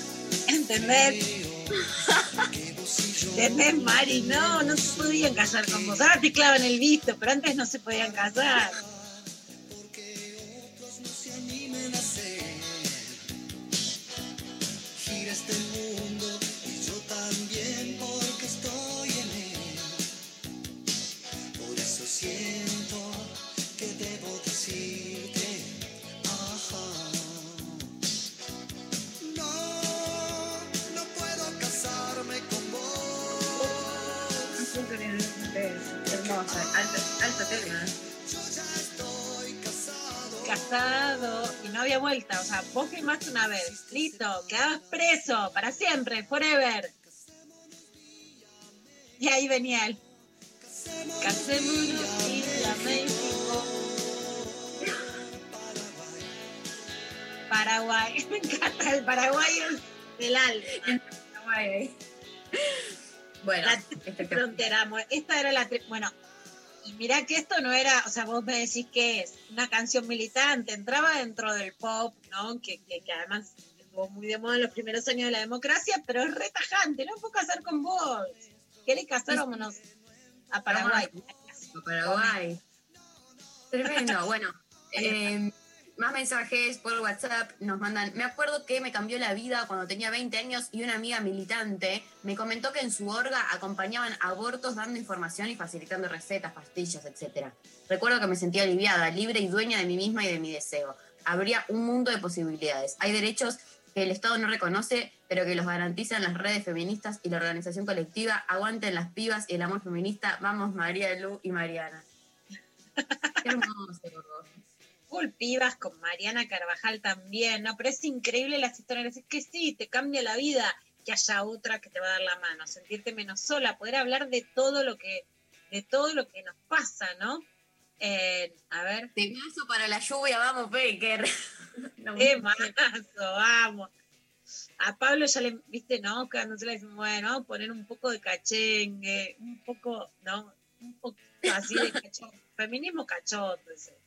¿Entendés? ¿Entendés, Mari? No, no se podían casar con vos. Ahora te clavan el visto, pero antes no se podían casar. Hermosa, alto, alto tema. Casado y no había vuelta. O sea, vos firmaste una vez. Listo, quedabas preso para siempre, forever. Y ahí venía él. Casémonos y México. Paraguay. Me encanta el paraguayo del alma. Paraguay. Bueno, La frontera. mu- Esta era la Bueno, y mirá que esto no era, o sea, vos me decís que es una canción militante, entraba dentro del pop, ¿no? Que, que, que además estuvo muy de moda en los primeros años de la democracia, pero es retajante, no puedo casar con vos. ¿Querés casar? Vámonos a Paraguay. a Paraguay. Tremendo. Bueno, eh, más mensajes por WhatsApp nos mandan. Me acuerdo que me cambió la vida cuando tenía 20 años y una amiga militante me comentó que en su orga acompañaban abortos dando información y facilitando recetas, pastillas, etc. Recuerdo que me sentía aliviada, libre y dueña de mí misma y de mi deseo. Habría un mundo de posibilidades. Hay derechos que el Estado no reconoce, pero que los garantizan las redes feministas y la organización colectiva. Aguanten las pibas y el amor feminista. Vamos, María Lu y Mariana. Qué hermoso. Full pibas con Mariana Carvajal también, ¿no? Pero es increíble las historias. Es que sí, te cambia la vida que haya otra que te va a dar la mano, sentirte menos sola, poder hablar de todo lo que, de todo lo que nos pasa, ¿no? Eh, a ver, Temazo para la lluvia, vamos, Becker. No, qué mazo, vamos. A Pablo ya le, viste, no, cuando se le dice, bueno, poner un poco de cachengue, un poco, ¿no? Un poquito así de cachondo. Feminismo cachondo. ese.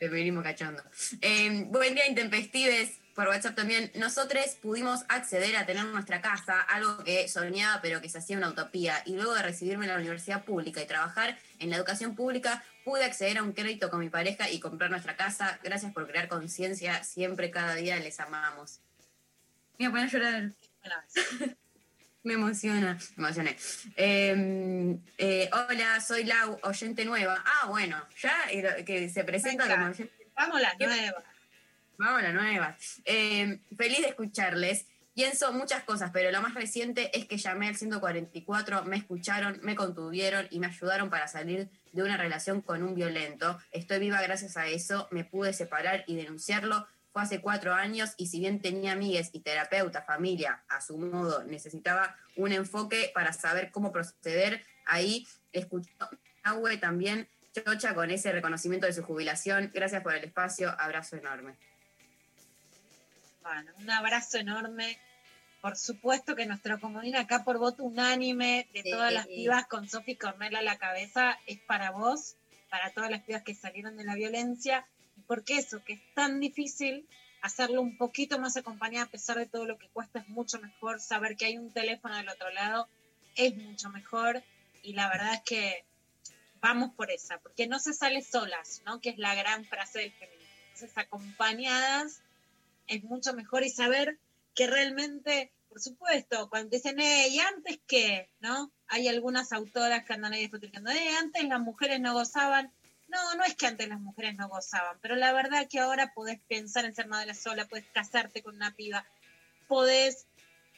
Feminismo cachondo. Eh, buen día, intempestives. Por WhatsApp también. Nosotros pudimos acceder a tener nuestra casa, algo que soñaba pero que se hacía una utopía. Y luego de recibirme en la universidad pública y trabajar en la educación pública, pude acceder a un crédito con mi pareja y comprar nuestra casa. Gracias por crear conciencia. Siempre, cada día les amamos. Me voy a poner a llorar. Me emociona, me emocioné. Eh, eh, hola, soy Lau, oyente nueva. Ah, bueno, ya que se presenta Venga. como oyente. Vamos la nueva. Vamos a la nueva. Eh, feliz de escucharles. Pienso muchas cosas, pero lo más reciente es que llamé al 144, me escucharon, me contuvieron y me ayudaron para salir de una relación con un violento. Estoy viva gracias a eso, me pude separar y denunciarlo. Fue hace cuatro años y si bien tenía amigues y terapeuta, familia, a su modo, necesitaba un enfoque para saber cómo proceder. Ahí escuchó Nahue también, chocha con ese reconocimiento de su jubilación. Gracias por el espacio, abrazo enorme. Bueno, un abrazo enorme. Por supuesto que nuestro comodín acá por voto unánime de Sí. todas las pibas con Sofi Cornel a la cabeza es para vos, para todas las pibas que salieron de la violencia. Porque eso, que es tan difícil hacerlo un poquito más acompañada a pesar de todo lo que cuesta, es mucho mejor. Saber que hay un teléfono del otro lado es mucho mejor. Y la verdad es que vamos por esa, porque no se sale solas, ¿no? Que es la gran frase del feminismo. Entonces, acompañadas es mucho mejor y saber que realmente, por supuesto, cuando dicen, eh, ¿y antes qué? ¿No? Hay algunas autoras que andan ahí despotricando, eh, antes las mujeres no gozaban. No, no es que antes las mujeres no gozaban, pero la verdad que ahora podés pensar en ser madre sola, podés casarte con una piba, podés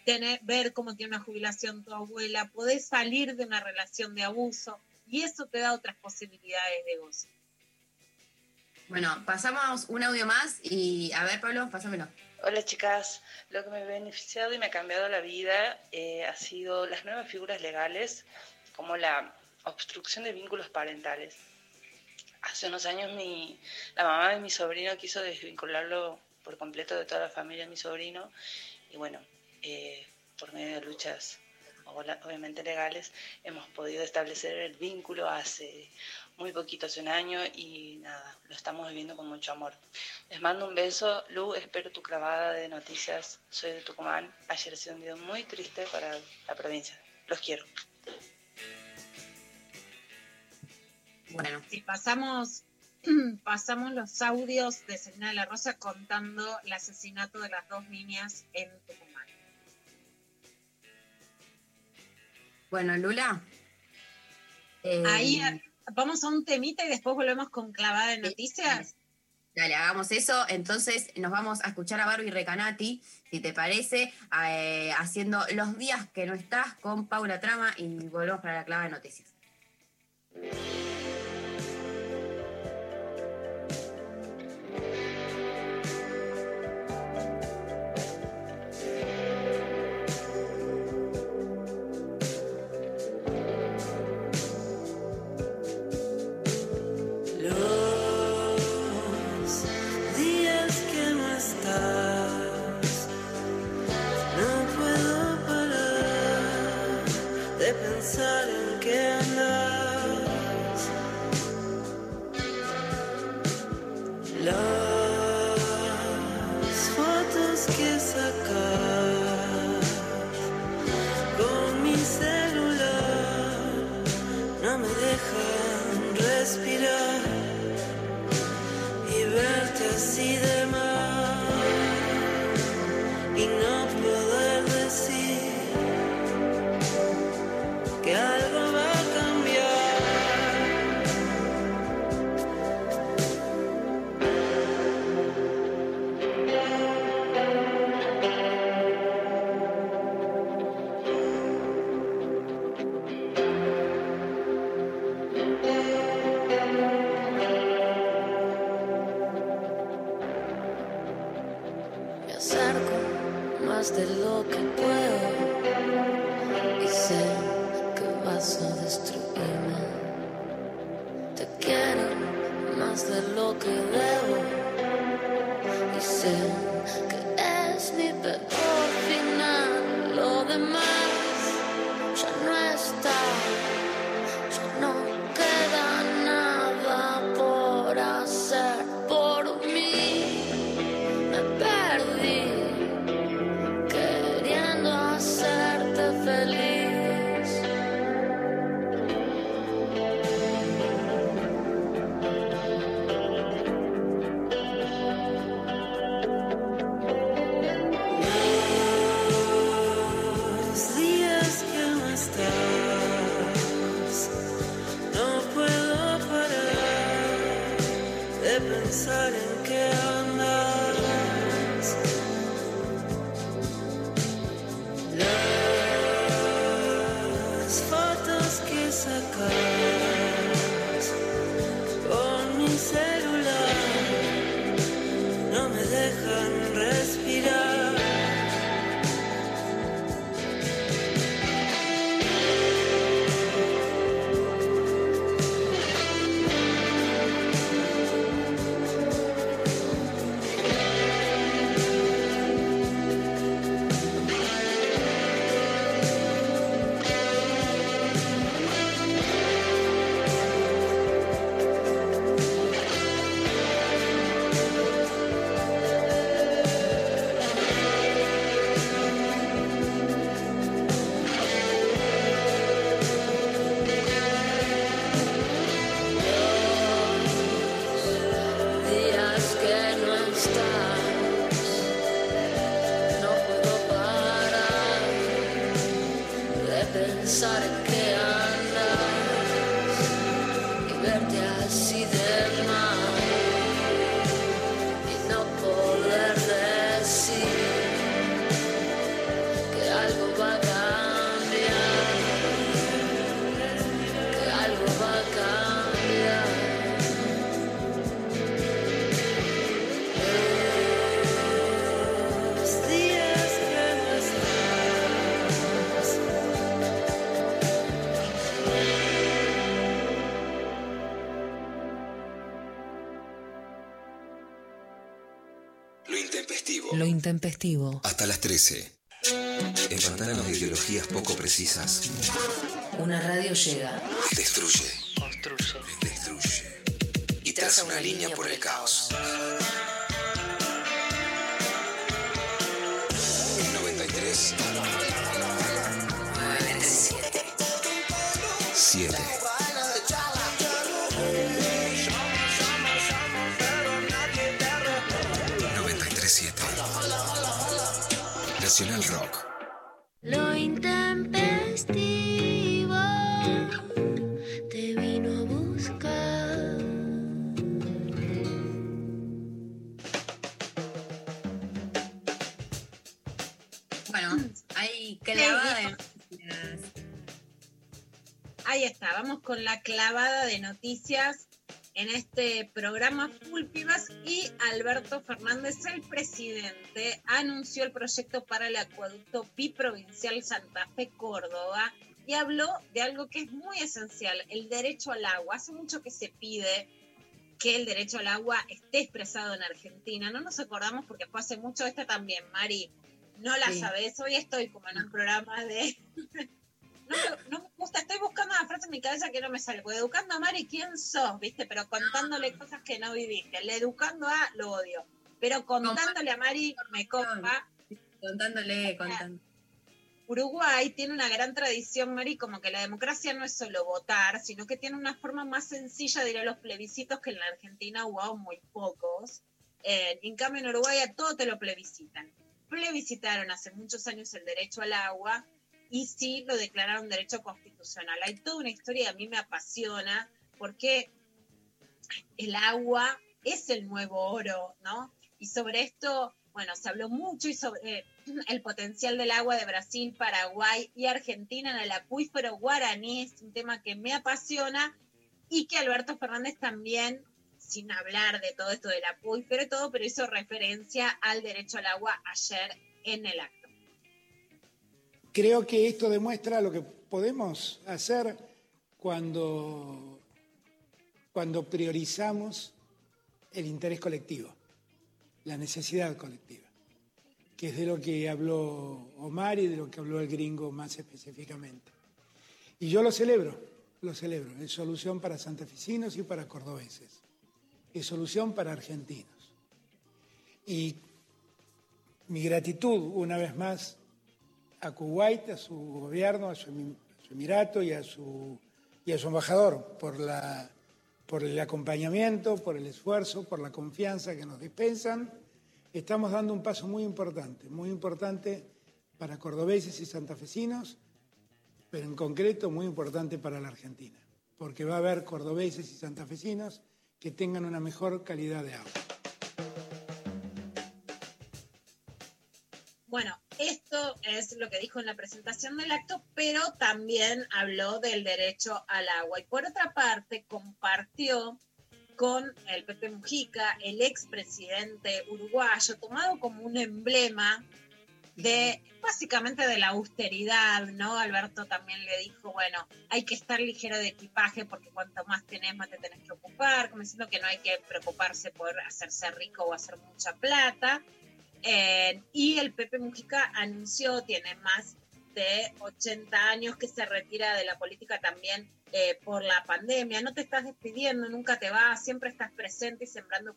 tener, ver cómo tiene una jubilación tu abuela, podés salir de una relación de abuso y eso te da otras posibilidades de gozo. Bueno, pasamos un audio más y a ver, Pablo, pásamelo. Hola chicas, lo que me ha beneficiado y me ha cambiado la vida eh, ha sido las nuevas figuras legales como la obstrucción de vínculos parentales. Hace unos años mi, la mamá de mi sobrino quiso desvincularlo por completo de toda la familia de mi sobrino y bueno, eh, por medio de luchas obviamente legales, hemos podido establecer el vínculo hace muy poquito, hace un año, y nada, lo estamos viviendo con mucho amor. Les mando un beso, Lu, espero tu clavada de noticias. Soy de Tucumán. Ayer ha sido un día muy triste para la provincia. Los quiero. Bueno, si pasamos pasamos los audios de Selena de la Rosa contando el asesinato de las dos niñas en Tucumán. Bueno, Lula. Ahí eh, vamos a un temita y después volvemos con clavada de noticias. Dale, hagamos eso. Entonces nos vamos a escuchar a Barbie Recanati, si te parece, eh, haciendo los días que no estás con Paula Trama y volvemos para la clavada de noticias. Hasta las 13. En pantanos de ideologías poco precisas, Una radio llega. destruye, Construye. destruye y traza una línea por el caos. Noticias en este programa Full Pibas y Alberto Fernández, el presidente, anunció el proyecto para el acueducto biprovincial Santa Fe Córdoba y habló de algo que es muy esencial, el derecho al agua. Hace mucho que se pide que el derecho al agua esté expresado en Argentina. No nos acordamos porque fue hace mucho esta también, Mari. No la Sí. sabes, hoy estoy como en un programa de no, me- no me gusta, estoy buscando una frase en mi cabeza que no me sale. Porque educando a Mari, ¿quién sos? ¿Viste? Pero contándole cosas que no viviste. El educando a, lo odio. Pero contándole a Mari, me copa. Contándole, contando. Uruguay tiene una gran tradición, Mari, como que la democracia no es solo votar, sino que tiene una forma más sencilla de ir a los plebiscitos que en la Argentina hubo muy pocos. Eh, en cambio, en Uruguay a todo te lo plebiscitan. Plebiscitaron hace muchos años el derecho al agua y sí lo declararon derecho constitucional. Hay toda una historia que a mí me apasiona porque el agua es el nuevo oro, ¿no? Y sobre esto, bueno, se habló mucho y sobre eh, el potencial del agua de Brasil, Paraguay y Argentina en el acuífero guaraní, es un tema que me apasiona y que Alberto Fernández también, sin hablar de todo esto del acuífero y todo, pero hizo referencia al derecho al agua ayer en el acto. Creo que esto demuestra lo que podemos hacer cuando, cuando priorizamos el interés colectivo, la necesidad colectiva, que es de lo que habló Omar y de lo que habló el gringo más específicamente. Y yo lo celebro, lo celebro. Es solución para santafesinos y para cordobeses. Es solución para argentinos. Y mi gratitud, una vez más, a Kuwait, a su gobierno, a su, a su emirato y a su, y a su embajador por, la, por el acompañamiento, por el esfuerzo, por la confianza que nos dispensan. Estamos dando un paso muy importante, muy importante para cordobeses y santafesinos, pero en concreto muy importante para la Argentina, porque va a haber cordobeses y santafesinos que tengan una mejor calidad de agua. Bueno, esto es lo que dijo en la presentación del acto, pero también habló del derecho al agua. Y por otra parte, compartió con el Pepe Mujica, el expresidente uruguayo, tomado como un emblema de básicamente de la austeridad, ¿no? Alberto también le dijo, bueno, hay que estar ligero de equipaje porque cuanto más tenés, más te tenés que ocupar, como diciendo que no hay que preocuparse por hacerse rico o hacer mucha plata. Eh, y el Pepe Mujica anunció, tiene más de 80 años que se retira de la política también eh, por la pandemia. No te estás despidiendo, nunca te vas, siempre estás presente y sembrando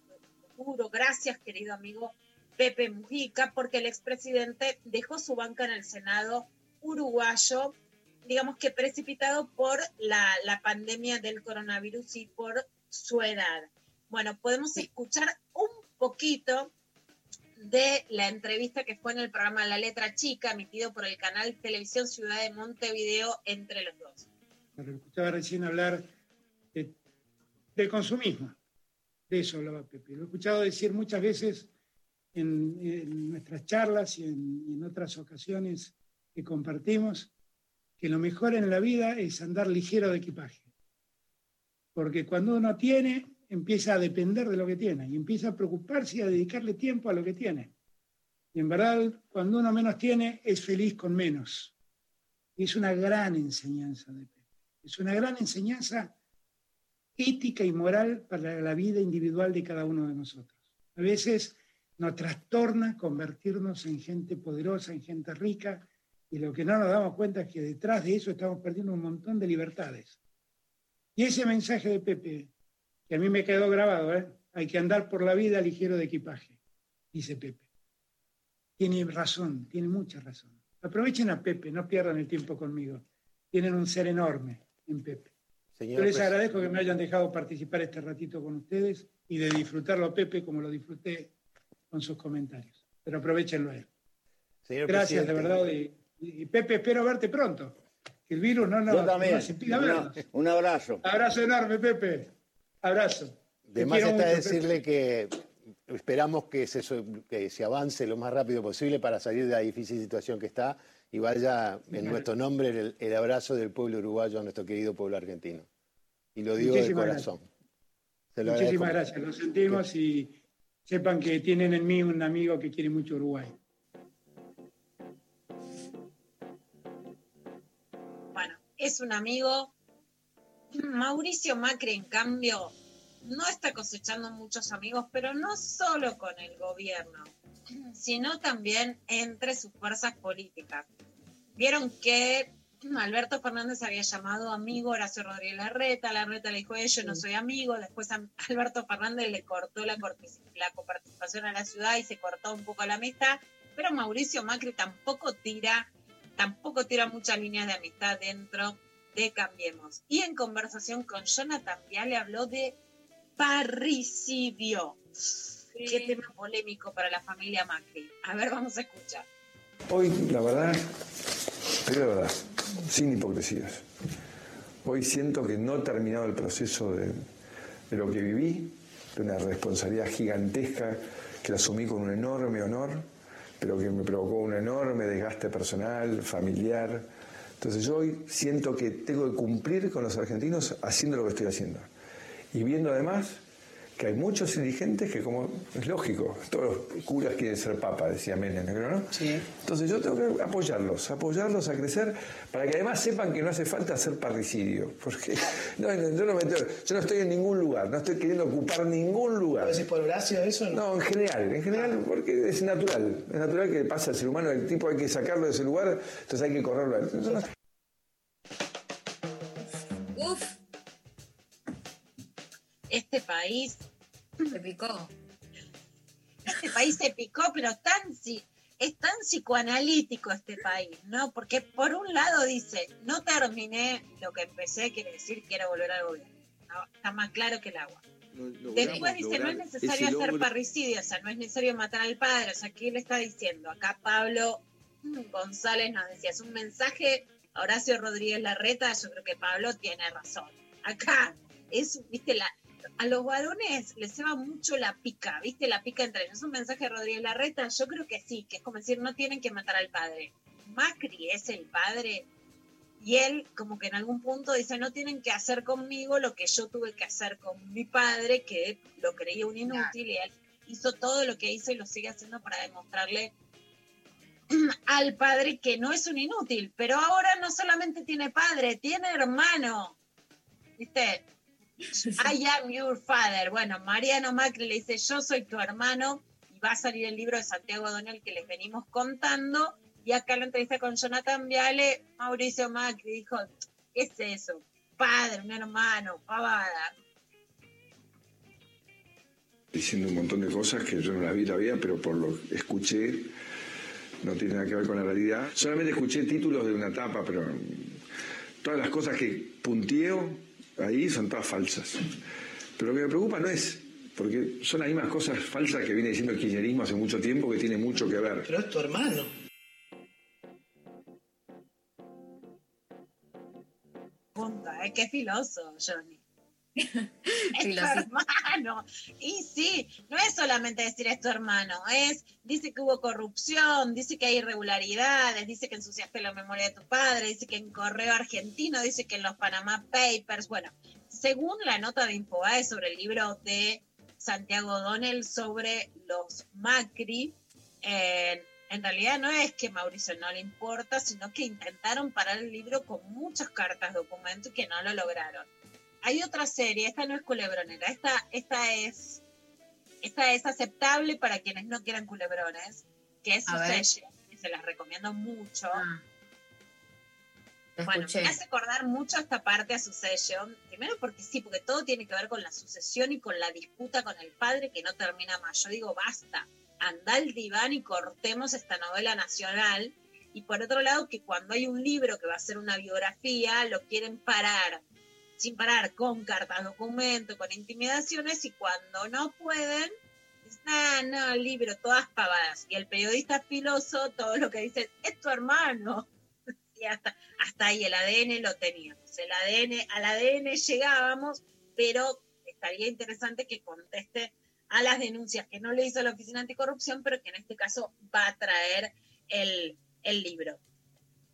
futuro. Gracias, querido amigo Pepe Mujica, porque el expresidente dejó su banca en el Senado uruguayo, digamos que precipitado por la, la pandemia del coronavirus y por su edad. Bueno, podemos escuchar un poquito de la entrevista que fue en el programa La Letra Chica, emitido por el canal Televisión Ciudad de Montevideo, entre los dos. Pero escuchaba recién hablar de- del consumismo. De eso hablaba Pepe. Lo he escuchado decir muchas veces en, en nuestras charlas y en, y en otras ocasiones que compartimos, que lo mejor en la vida es andar ligero de equipaje. Porque cuando uno tiene, empieza a depender de lo que tiene y empieza a preocuparse y a dedicarle tiempo a lo que tiene. Y en verdad, cuando uno menos tiene, es feliz con menos. Es una gran enseñanza de Pepe. Es una gran enseñanza ética y moral para la vida individual de cada uno de nosotros. A veces nos trastorna convertirnos en gente poderosa, en gente rica, Y lo que no nos damos cuenta es que detrás de eso estamos perdiendo un montón de libertades. Y ese mensaje de Pepe, que a mí me quedó grabado, ¿eh? hay que andar por la vida ligero de equipaje, dice Pepe. Tiene razón, tiene mucha razón. Aprovechen a Pepe, no pierdan el tiempo conmigo. Tienen un ser enorme en Pepe. Señor Yo les pres- agradezco que me hayan dejado participar este ratito con ustedes y de disfrutarlo a Pepe como lo disfruté con sus comentarios. Pero aprovechenlo a él. señor Gracias, de verdad. Y, y Pepe, espero verte pronto. Que el virus no nos no nos impida vernos. un abrazo. Abrazo enorme, Pepe. Abrazo. Te De más quiero está mucho, decirle que esperamos que se, que se avance lo más rápido posible para salir de la difícil situación que está y vaya en nuestro nombre el, el abrazo del pueblo uruguayo a nuestro querido pueblo argentino. Y lo digo de Muchísimas corazón. Se lo Muchísimas agradezco. gracias, lo sentimos y sepan que tienen en mí un amigo que quiere mucho Uruguay. Bueno, es un amigo. Mauricio Macri, en cambio, no está cosechando muchos amigos, pero no solo con el gobierno, sino también entre sus fuerzas políticas. Vieron que Alberto Fernández había llamado amigo a Horacio Rodríguez Larreta, Larreta le dijo, "Eh, yo no soy amigo, después Alberto Fernández le cortó la, la coparticipación a la ciudad y se cortó un poco la amistad, pero Mauricio Macri tampoco tira, tampoco tira muchas líneas de amistad dentro de Cambiemos. Y en conversación con Jonathan Viale habló de parricidio. Qué tema polémico para la familia Macri. A ver, vamos a escuchar. Hoy, la verdad, digo la verdad, sin hipocresías. Hoy siento que no he terminado el proceso de, de lo que viví, de una responsabilidad gigantesca que la asumí con un enorme honor, pero que me provocó un enorme desgaste personal, familiar. Entonces yo hoy siento que tengo que cumplir con los argentinos haciendo lo que estoy haciendo. Y viendo además que hay muchos dirigentes que, como es lógico, todos los curas quieren ser papa, decía Menem, creo, ¿no? Entonces yo tengo que apoyarlos, apoyarlos a crecer para que además sepan que no hace falta hacer parricidio, porque no, no, yo, no me- yo no estoy en ningún lugar, no estoy queriendo ocupar ningún lugar. ¿Decís por Horacio eso? No, en general, en general, porque es natural, es natural que pasa al ser humano, el tipo hay que sacarlo de ese lugar, entonces hay que correrlo. Entonces, Este país, se picó. este país se picó, pero tan es tan psicoanalítico este país, ¿no? Porque por un lado dice, no terminé lo que empecé, quiere decir quiero volver al gobierno. No, está más claro que el agua. Después dice, no es necesario hacer parricidio, o sea, no es necesario matar al padre. O sea, ¿qué le está diciendo? Acá Pablo mm, González nos decía, es un mensaje a Horacio Rodríguez Larreta, yo creo que Pablo tiene razón. Acá es, viste, la, a los varones les lleva mucho la pica, viste, la pica entre ellos. Es un mensaje a Rodríguez Larreta, yo creo que sí, que es como decir, no tienen que matar al padre. Macri es el padre y él como que en algún punto dice, no tienen que hacer conmigo lo que yo tuve que hacer con mi padre, que lo creía un inútil y él hizo todo lo que hizo y lo sigue haciendo para demostrarle al padre que no es un inútil, pero ahora no solamente tiene padre, tiene hermano. ¿Viste? I am your father. Bueno, Mariano Macri le dice, yo soy tu hermano, y va a salir el libro de Santiago Donel que les venimos contando. Y acá en la entrevista con Jonathan Viale, Mauricio Macri dijo, ¿qué es eso? Padre, un hermano, pavada. diciendo un montón de cosas que yo no las vi todavía, pero por lo que escuché, no tiene nada que ver con la realidad. Solamente escuché títulos de una etapa, pero todas las cosas que punteo ahí son todas falsas. Pero lo que me preocupa no es, porque son las mismas cosas falsas que viene diciendo el kirchnerismo hace mucho tiempo, que tiene mucho que ver. Pero es tu hermano. ¿eh? Qué filoso, Johnny. es tu hermano. Y sí, no es solamente decir es tu hermano, es, dice que hubo corrupción, dice que hay irregularidades, dice que ensuciaste la memoria de tu padre, dice que en correo argentino, dice que en los Panama Papers, bueno, según la nota de Infobae sobre el libro de Santiago Donel sobre los Macri, eh, en realidad no es que Mauricio no le importa, sino que intentaron parar el libro con muchas cartas documento y que no lo lograron. Hay otra serie, esta no es culebronera, esta, esta es esta es aceptable para quienes no quieran culebrones, que es. Succession, que se las recomiendo mucho. Bueno, me hace acordar mucho esta parte a Succession. Primero porque sí, porque todo tiene que ver con la sucesión y con la disputa con el padre que no termina más. Yo digo, basta, anda al diván y cortemos esta novela nacional. Y por otro lado, que cuando hay un libro que va a ser una biografía, lo quieren parar, sin parar, con cartas, documentos, con intimidaciones, y cuando no pueden, dicen, ah, no, libro, todas pavadas. Y el periodista filoso, todo lo que dice, es tu hermano hasta, hasta ahí el ADN lo teníamos. El ADN, al ADN llegábamos, pero estaría interesante que conteste a las denuncias que no le hizo la Oficina Anticorrupción, pero que en este caso va a traer el, el libro.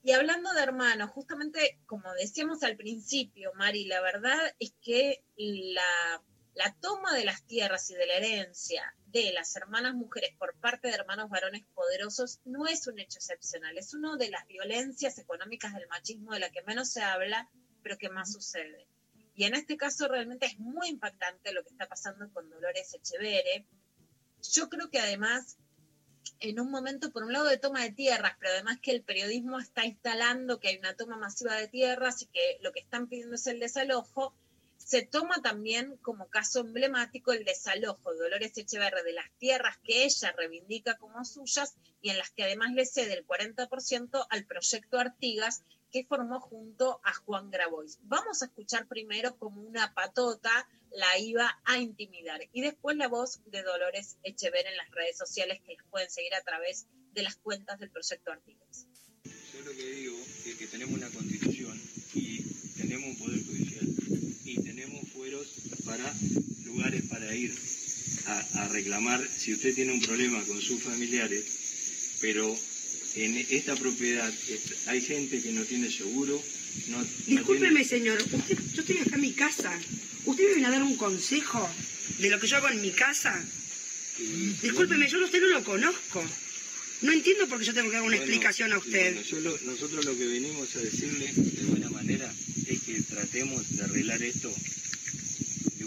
Y hablando de hermanos, justamente como decíamos al principio, Mari, la verdad es que la toma de las tierras y de la herencia de las hermanas mujeres por parte de hermanos varones poderosos no es un hecho excepcional, es una de las violencias económicas del machismo de la que menos se habla, pero que más sucede. Y en este caso realmente es muy impactante lo que está pasando con Dolores Echevere. Yo creo que además, en un momento, por un lado, de toma de tierras, pero además que el periodismo está instalando que hay una toma masiva de tierras y que lo que están pidiendo es el desalojo, se toma también como caso emblemático el desalojo de Dolores Echeverre de las tierras que ella reivindica como suyas y en las que además le cede el 40% al proyecto Artigas que formó junto a Juan Grabois. Vamos a escuchar primero como una patota la iba a intimidar y después la voz de Dolores Echeverre en las redes sociales que las pueden seguir a través de las cuentas del proyecto Artigas. Yo lo que digo es que tenemos una constitución y tenemos un poder judicial para lugares para ir a, reclamar si usted tiene un problema con sus familiares, pero en esta propiedad hay gente que no tiene seguro. No, Discúlpeme, señor, yo estoy acá en mi casa. ¿Usted me viene a dar un consejo de lo que yo hago en mi casa? Discúlpeme, yo a usted no lo conozco. No entiendo por qué yo tengo que dar una explicación a usted. nosotros lo que venimos a decirle de buena manera es que tratemos de arreglar esto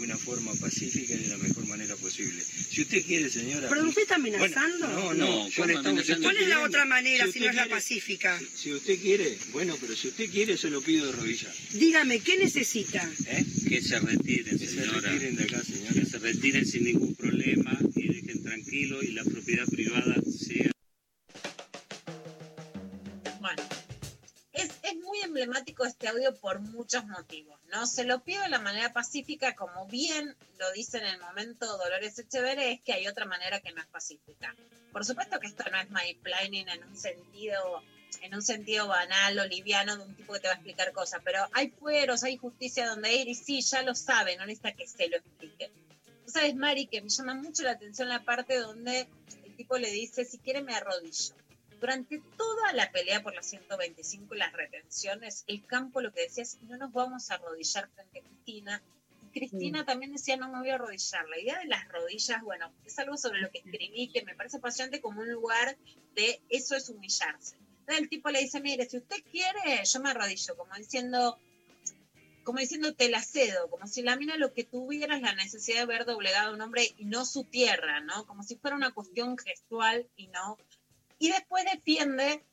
una forma pacífica y de la mejor manera posible. Si usted quiere, señora... ¿Pero usted está amenazando? no, no, ¿Cuál es la otra manera si, no es la pacífica? Si, usted quiere, bueno, pero si usted quiere, se lo pido de rodillas. Dígame, ¿qué necesita? ¿Eh? Que se retiren, que señora. se retiren de acá, señora. Que se retiren sin ningún problema y dejen tranquilo y la propiedad privada sea emblemático este audio por muchos motivos, ¿no? Se lo pido de la manera pacífica, como bien lo dice en el momento Dolores Echeverre, es que hay otra manera que no es pacífica. Por supuesto que esto no es my planning en un sentido en un sentido banal o liviano de un tipo que te va a explicar cosas, pero hay fueros, hay justicia donde ir y sí, ya lo sabe, no necesita que se lo explique. Tú sabes, Mari, que me llama mucho la atención la parte donde el tipo le dice, si quiere me arrodillo. Durante toda la pelea por las 125 y las retenciones, el campo lo que decía es, no nos vamos a arrodillar frente a Cristina. Y Cristina mm. también decía, no me voy a arrodillar. La idea de las rodillas, bueno, es algo sobre lo que escribí que me parece apasionante como un lugar de eso es humillarse. Entonces el tipo le dice, mire, si usted quiere, yo me arrodillo, como diciendo, como diciendo te la cedo, como si la mina lo que tuviera es la necesidad de ver doblegado a un hombre y no su tierra, ¿no? Como si fuera una cuestión gestual y no y después defiende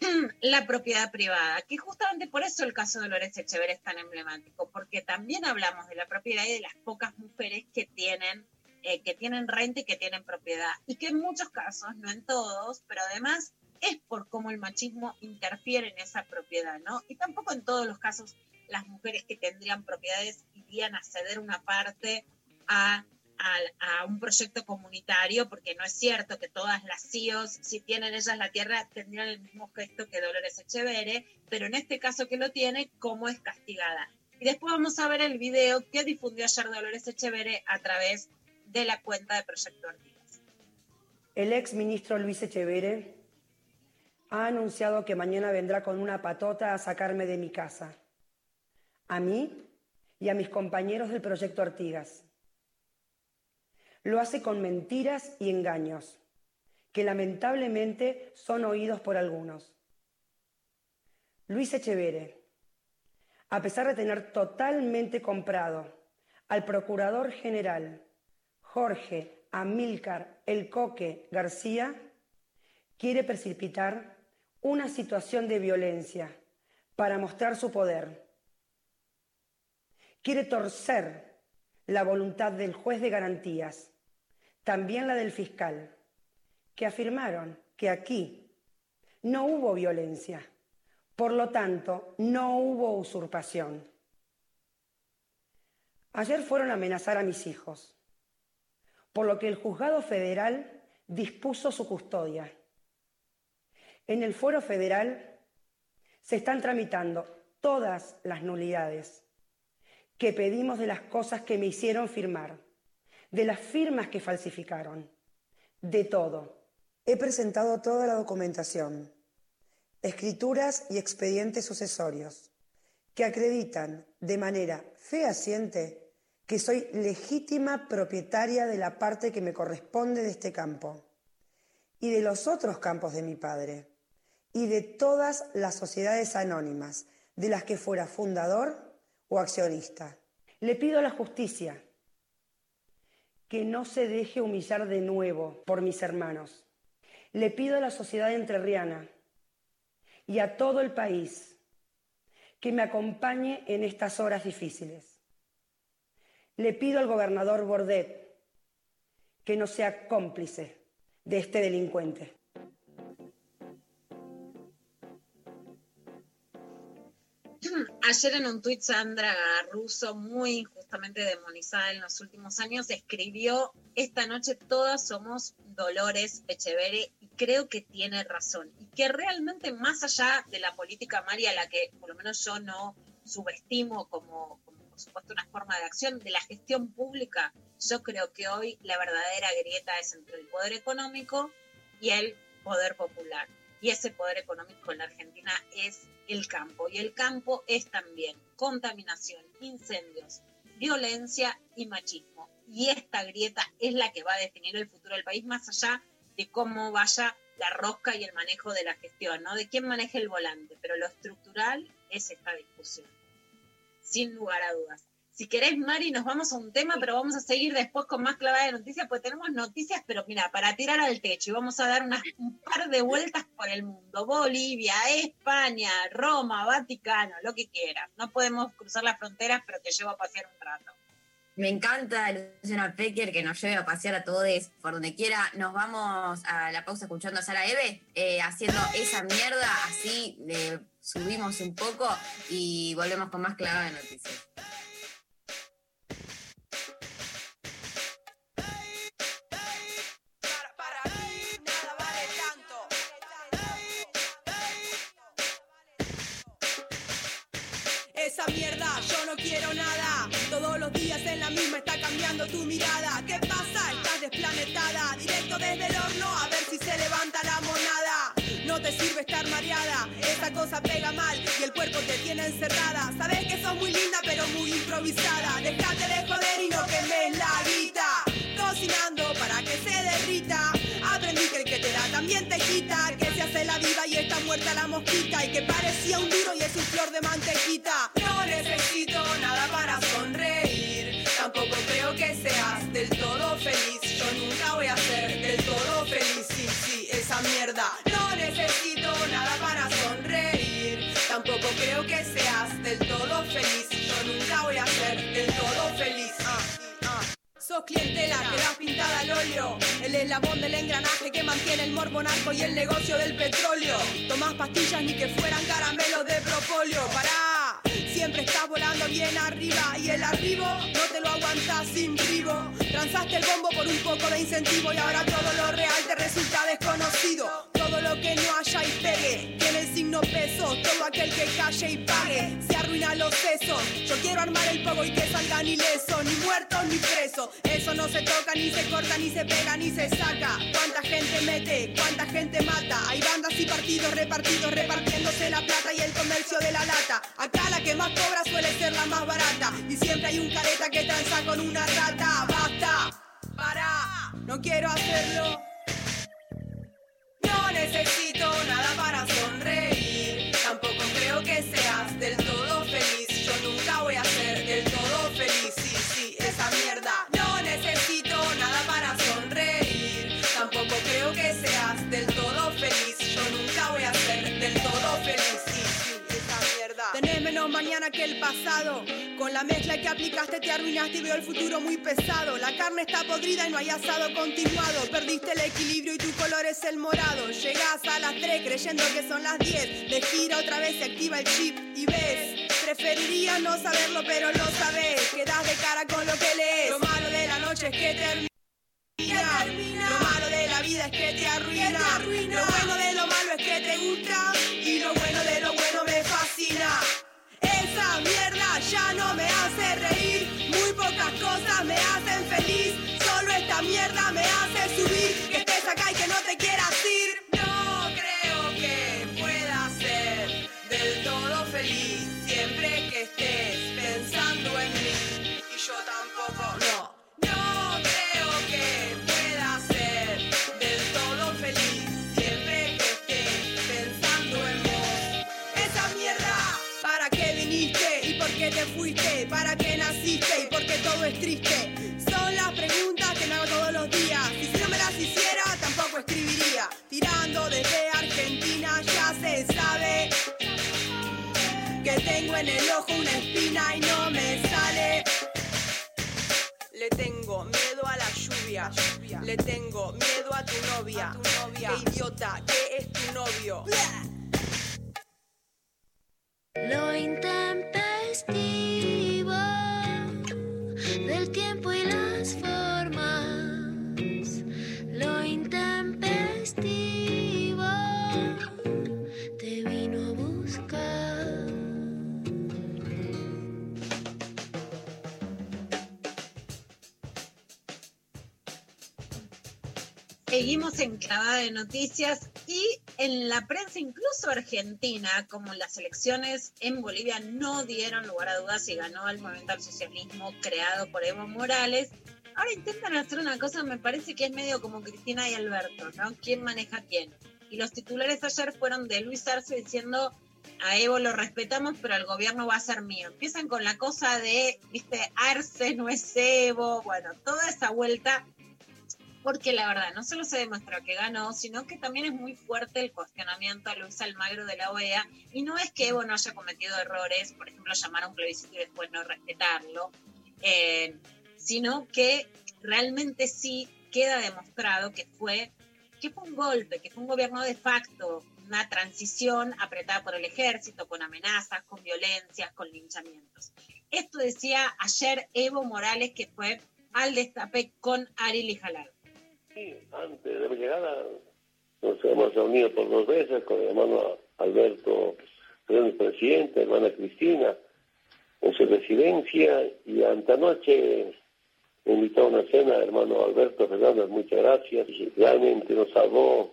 la propiedad privada, que justamente por eso el caso de Dolores Echeverría es tan emblemático, porque también hablamos de la propiedad y de las pocas mujeres que tienen, eh, que tienen renta y que tienen propiedad, y que en muchos casos, no en todos, pero además es por cómo el machismo interfiere en esa propiedad, ¿no? Y tampoco en todos los casos las mujeres que tendrían propiedades irían a ceder una parte a a, un proyecto comunitario, porque no es cierto que todas las CIOs, si tienen ellas la tierra, tendrían el mismo gesto que Dolores Echevere, pero en este caso que lo tiene, ¿cómo es castigada? Y después vamos a ver el video que difundió ayer Dolores Echevere a través de la cuenta de Proyecto Artigas. El ex ministro Luis Echevere ha anunciado que mañana vendrá con una patota a sacarme de mi casa, a mí y a mis compañeros del Proyecto Artigas lo hace con mentiras y engaños, que lamentablemente son oídos por algunos. Luis Echevere, a pesar de tener totalmente comprado al Procurador General Jorge Amílcar El Coque García, quiere precipitar una situación de violencia para mostrar su poder. Quiere torcer la voluntad del juez de garantías, también la del fiscal, que afirmaron que aquí no hubo violencia, por lo tanto, no hubo usurpación. Ayer fueron a amenazar a mis hijos, por lo que el juzgado federal dispuso su custodia. En el fuero federal se están tramitando todas las nulidades que pedimos de las cosas que me hicieron firmar, de las firmas que falsificaron, de todo. He presentado toda la documentación, escrituras y expedientes sucesorios que acreditan de manera fehaciente que soy legítima propietaria de la parte que me corresponde de este campo y de los otros campos de mi padre y de todas las sociedades anónimas de las que fuera fundador o accionista. Le pido a la justicia que no se deje humillar de nuevo por mis hermanos. Le pido a la sociedad entrerriana y a todo el país que me acompañe en estas horas difíciles le pido al gobernador Bordet que no sea cómplice de este delincuente. Ayer en un tuit Sandra Russo, muy injustamente demonizada en los últimos años, escribió, esta noche todas somos Dolores Echevere y creo que tiene razón. Y que realmente más allá de la política María, la que por lo menos yo no subestimo como, por supuesto, una forma de acción de la gestión pública, yo creo que hoy la verdadera grieta es entre el poder económico y el poder popular. Y ese poder económico en la Argentina es el campo. Y el campo es también contaminación, incendios, violencia y machismo. Y esta grieta es la que va a definir el futuro del país, más allá de cómo vaya la rosca y el manejo de la gestión, ¿no? De quién maneja el volante. Pero lo estructural es esta discusión sin lugar a dudas. Si querés, Mari, nos vamos a un tema, pero vamos a seguir después con más clavada de noticias, porque tenemos noticias, pero mira, para tirar al techo y vamos a dar unas, un par de vueltas por el mundo. Bolivia, España, Roma, Vaticano, lo que quieras. No podemos cruzar las fronteras, pero te llevo a pasear un rato. Me encanta Luciana Pecker que nos lleve a pasear a todos por donde quiera. Nos vamos a la pausa escuchando a Sara Eve eh, haciendo esa mierda así subimos un poco y volvemos con más clave de noticias. Mierda, yo no quiero nada. Todos los días en la misma está cambiando tu mirada. ¿Qué pasa? Estás desplanetada. Directo desde el horno a ver si se levanta la monada. No te sirve estar mareada, esa cosa pega mal y el cuerpo te tiene encerrada. Sabes que sos muy linda pero muy improvisada. Déjate de joder y no quemes la guita. También te quita. Que se hace la viva y está muerta la mosquita. Y que parecía un duro y es un flor de mantequita. No necesito nada Sos clientela pintada al óleo. El eslabón del engranaje que mantiene el morbo narco y el negocio del petróleo. Tomás pastillas ni que fueran caramelos de propóleo. Pará, siempre estás volando bien arriba. Y el arribo no te lo aguantas sin vivo. Transaste el bombo por un poco de incentivo y ahora todo lo real te resulta desconocido. Todo lo que no haya y pegue tiene el signo peso. Todo aquel que calle y pague se arruina los sesos. Yo quiero armar el pogo y que salgan ilesos, ni muertos ni presos. Eso no se toca, ni se corta, ni se pega, ni se saca. Cuánta gente mete, cuánta gente mata. Hay bandas y partidos repartidos repartiéndose la plata y el comercio de la lata. Acá la que más cobra suele ser la más barata. Y siempre hay un careta que tranza con una rata. Basta, para, no quiero hacerlo. No necesito nada para sonreír. Pasado. Con la mezcla que aplicaste te arruinaste y veo el futuro muy pesado. La carne está podrida y no hay asado continuado. Perdiste el equilibrio y tu color es el morado. Llegás a las 3 creyendo que son las 10. De gira otra vez se activa el chip y ves. Preferiría no saberlo, pero lo sabes. Quedas de cara con lo que lees. Lo malo de la noche es que termina. Lo malo de la vida es que te arruina. Lo bueno de lo malo es que te gusta. Y lo bueno de lo bueno me fascina. Mierda ya no me hace reír. Muy pocas cosas me hacen feliz. Solo esta mierda me hace subir. Que estés acá y que no te quieras ir. No creo que pueda ser del todo feliz. Es triste? Son las preguntas que me hago todos los días. Y si no me las hiciera, tampoco escribiría. Tirando desde Argentina ya se sabe que tengo en el ojo una espina y no me sale. Le tengo miedo a la lluvia. Le tengo miedo a tu novia. Qué idiota, que es tu novio. Lo intempestivo del tiempo y las formas. Lo intempestivo te vino a buscar. Seguimos en clavada de noticias y en la prensa, incluso argentina, como las elecciones en Bolivia no dieron lugar a dudas y ganó el movimiento al socialismo creado por Evo Morales. Ahora intentan hacer una cosa, me parece que es medio como Cristina y Alberto, ¿no? ¿Quién maneja quién? Y los titulares ayer fueron de Luis Arce diciendo a Evo lo respetamos, pero el gobierno va a ser mío. Empiezan con la cosa de, viste, Arce no es Evo, bueno, toda esa vuelta porque la verdad no solo se demostró que ganó, sino que también es muy fuerte el cuestionamiento a Luis Almagro de la OEA, y no es que Evo no haya cometido errores, por ejemplo, llamar a un plebiscito y después no respetarlo, eh, sino que realmente sí queda demostrado que fue, que fue un golpe, que fue un gobierno de facto, una transición apretada por el ejército, con amenazas, con violencias, con linchamientos. Esto decía ayer Evo Morales, que fue al destape con Ariel y Jalal. Sí, antes de mi llegada nos hemos reunido por dos veces con el hermano Alberto, el presidente, hermana Cristina, en su residencia y antenoche me invitó a una cena, hermano Alberto Fernández, muchas gracias. Realmente nos salvó,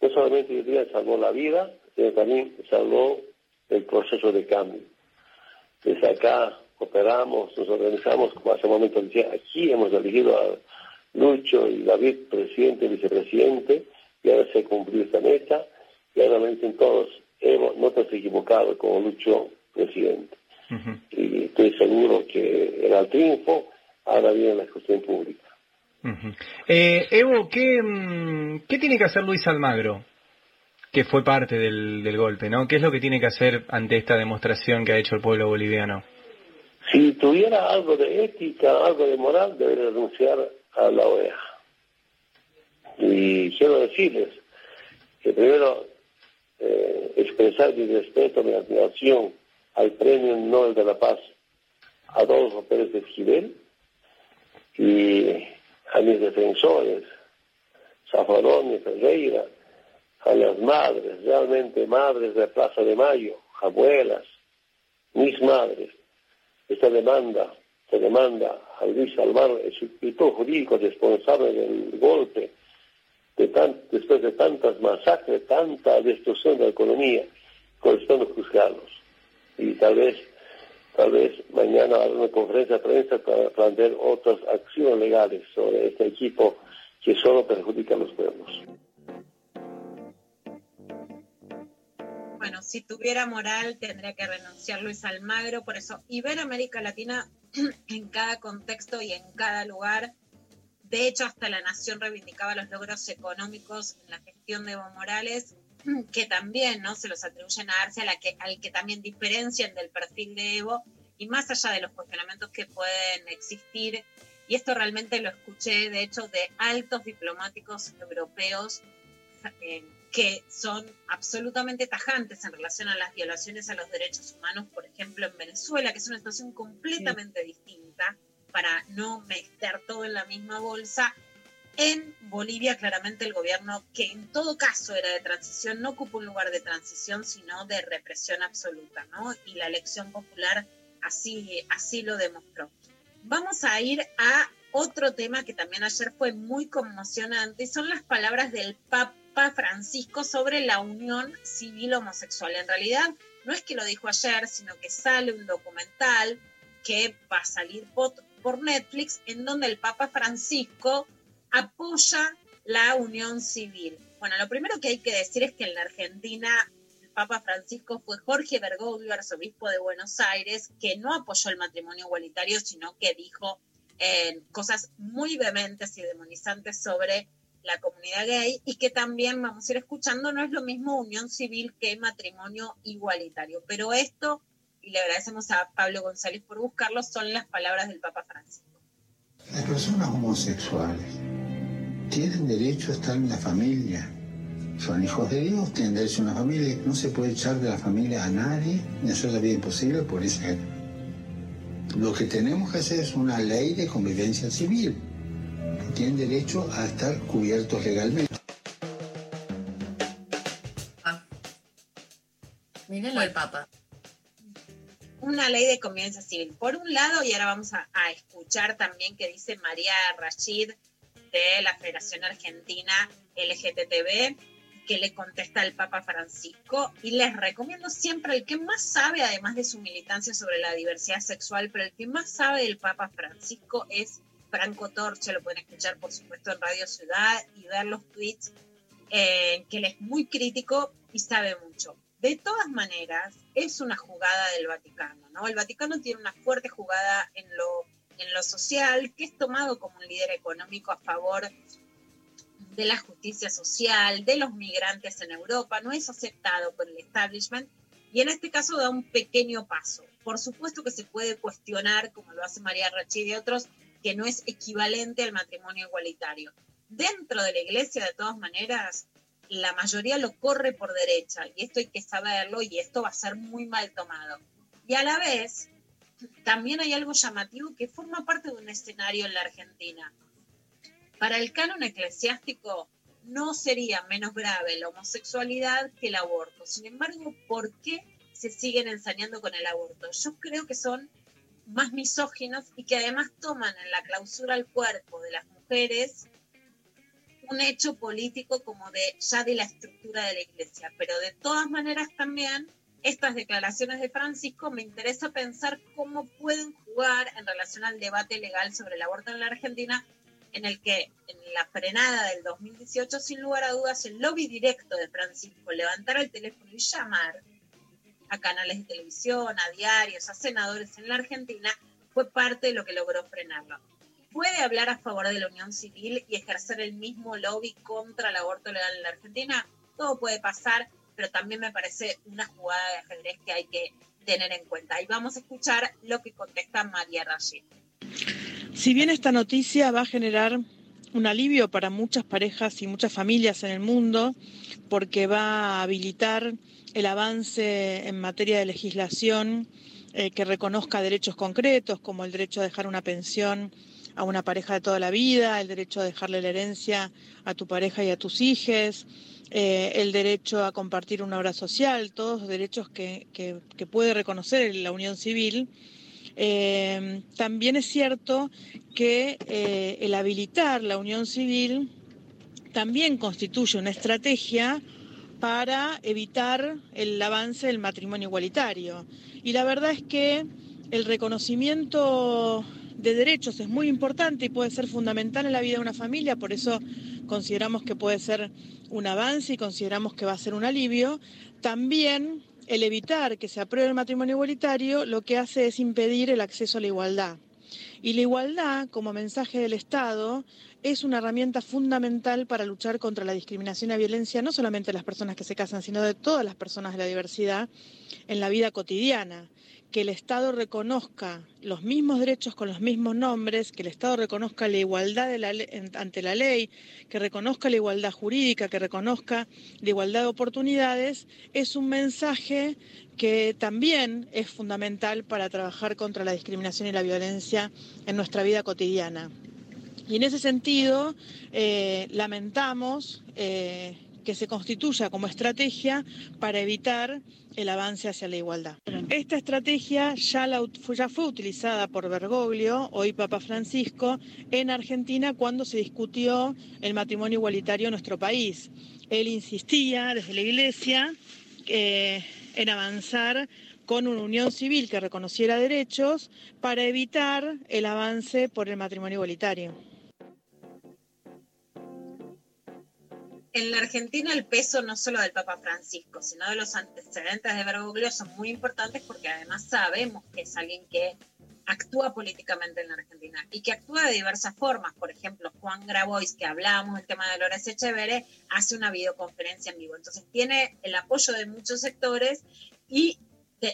no solamente hoy día salvó la vida, sino también salvó el proceso de cambio. Desde acá operamos, nos organizamos, como hace un momento decía, aquí hemos elegido a Lucho y David, presidente y vicepresidente, y ahora se cumplió esta meta, y ahora me dicen todos, Evo, no te has equivocado como Lucho, presidente. Y estoy seguro que era el triunfo, ahora viene la cuestión pública. Eh, Evo, ¿qué, mm, ¿qué tiene que hacer Luis Almagro? Que fue parte del, del golpe, ¿no? ¿Qué es lo que tiene que hacer ante esta demostración que ha hecho el pueblo boliviano? Si tuviera algo de ética, algo de moral, debería renunciar a la OEA. Y quiero decirles que primero eh, expresar mi respeto, mi admiración al Premio Nobel de la Paz Adolfo Pérez de Esquivel y a mis defensores, Zafarón y Ferreira, a las madres, realmente madres de Plaza de Mayo, abuelas, mis madres, esta demanda se demanda a Luis Almagro, el sustituto jurídico responsable del golpe, de tan, después de tantas masacres, tanta destrucción de la economía, corresponde juzgarlos. Y tal vez, tal vez mañana habrá una conferencia de prensa para plantear otras acciones legales sobre este equipo que solo perjudica a los pueblos. Bueno, si tuviera moral tendría que renunciar Luis Almagro, por eso Iberoamérica Latina en cada contexto y en cada lugar. De hecho, hasta la Nación reivindicaba los logros económicos en la gestión de Evo Morales, que también no se los atribuyen a Arce, a la que, al que también diferencian del perfil de Evo, y más allá de los cuestionamientos que pueden existir, y esto realmente lo escuché de hecho de altos diplomáticos europeos eh, que son absolutamente tajantes en relación a las violaciones a los derechos humanos, por ejemplo en Venezuela, que es una situación completamente distinta, para no meter todo en la misma bolsa. En Bolivia, claramente el gobierno, que en todo caso era de transición, no ocupa un lugar de transición, sino de represión absoluta, ¿no? Y la elección popular así, así lo demostró. Vamos a ir a otro tema que también ayer fue muy conmocionante, y son las palabras del Papa Francisco sobre la unión civil homosexual. En realidad, no es que lo dijo ayer, sino que sale un documental que va a salir por, Netflix, en donde el Papa Francisco apoya la unión civil. Bueno, lo primero que hay que decir es que en la Argentina el Papa Francisco fue Jorge Bergoglio, arzobispo de Buenos Aires, que no apoyó el matrimonio igualitario, sino que dijo eh, cosas muy vehementes y demonizantes sobre la comunidad gay y que también vamos a ir escuchando, no es lo mismo unión civil que matrimonio igualitario. Pero esto y le agradecemos a Pablo González por buscarlo, son las palabras del Papa Francisco. Las personas homosexuales tienen derecho a estar en la familia. Son hijos de Dios, tienen derecho a una familia. No se puede echar de la familia a nadie, ni hacer la vida imposible por ese. Lo que tenemos que hacer es una ley de convivencia civil. Tienen derecho a estar cubiertos legalmente. Ah. Mírenlo el Papa una ley de convivencia civil. Por un lado, y ahora vamos a, escuchar también que dice María Rashid de la Federación Argentina LGTB, que le contesta al Papa Francisco. Y les recomiendo siempre el que más sabe, además de su militancia sobre la diversidad sexual, pero el que más sabe del Papa Francisco es Franco Torche. Lo pueden escuchar, por supuesto, en Radio Ciudad y ver los tweets, eh, que él es muy crítico y sabe mucho. De todas maneras, es una jugada del Vaticano, ¿no? El Vaticano tiene una fuerte jugada en lo, en lo social, que es tomado como un líder económico a favor de la justicia social, de los migrantes en Europa, no es aceptado por el establishment y en este caso da un pequeño paso. Por supuesto que se puede cuestionar, como lo hace María Rachid y otros, que no es equivalente al matrimonio igualitario. Dentro de la iglesia, de todas maneras, la mayoría lo corre por derecha y esto hay que saberlo y esto va a ser muy mal tomado. Y a la vez, también hay algo llamativo que forma parte de un escenario en la Argentina. Para el canon eclesiástico no sería menos grave la homosexualidad que el aborto. Sin embargo, ¿por qué se siguen ensañando con el aborto? Yo creo que son más misóginos y que además toman en la clausura al cuerpo de las mujeres un hecho político como de ya de la estructura de la iglesia, pero de todas maneras también estas declaraciones de Francisco me interesa pensar cómo pueden jugar en relación al debate legal sobre el aborto en la Argentina, en el que en la frenada del 2018, sin lugar a dudas, el lobby directo de Francisco, levantar el teléfono y llamar a canales de televisión, a diarios, a senadores en la Argentina, fue parte de lo que logró frenarlo puede hablar a favor de la unión civil y ejercer el mismo lobby contra el aborto legal en la Argentina. Todo puede pasar, pero también me parece una jugada de ajedrez que hay que tener en cuenta. Y vamos a escuchar lo que contesta María Rashid. Si bien esta noticia va a generar un alivio para muchas parejas y muchas familias en el mundo, porque va a habilitar el avance en materia de legislación eh, que reconozca derechos concretos, como el derecho a dejar una pensión a una pareja de toda la vida, el derecho a dejarle la herencia a tu pareja y a tus hijos, eh, el derecho a compartir una obra social, todos los derechos que, puede reconocer la unión civil. Eh, también es cierto que el habilitar la unión civil también constituye una estrategia para evitar el avance del matrimonio igualitario. Y la verdad es que el reconocimiento de derechos es muy importante y puede ser fundamental en la vida de una familia, por eso consideramos que puede ser un avance y consideramos que va a ser un alivio. También el evitar que se apruebe el matrimonio igualitario lo que hace es impedir el acceso a la igualdad. Y la igualdad, como mensaje del Estado, es una herramienta fundamental para luchar contra la discriminación y la violencia, no solamente de las personas que se casan, sino de todas las personas de la diversidad en la vida cotidiana que el Estado reconozca los mismos derechos con los mismos nombres, que el Estado reconozca la igualdad ante la ley, que reconozca la igualdad jurídica, que reconozca la igualdad de oportunidades, es un mensaje que también es fundamental para trabajar contra la discriminación y la violencia en nuestra vida cotidiana. Y en ese sentido, eh, lamentamos eh, que se constituya como estrategia para evitar el avance hacia la igualdad. Esta estrategia ya, fue utilizada por Bergoglio, hoy Papa Francisco, en Argentina cuando se discutió el matrimonio igualitario en nuestro país. Él insistía desde la Iglesia eh, en avanzar con una unión civil que reconociera derechos para evitar el avance por el matrimonio igualitario. En la Argentina el peso no solo del Papa Francisco, sino de los antecedentes de Bergoglio son muy importantes porque además sabemos que es alguien que actúa políticamente en la Argentina y que actúa de diversas formas. Por ejemplo, Juan Grabois, que hablábamos del tema de Dolores Echeverre, hace una videoconferencia en vivo. Entonces tiene el apoyo de muchos sectores y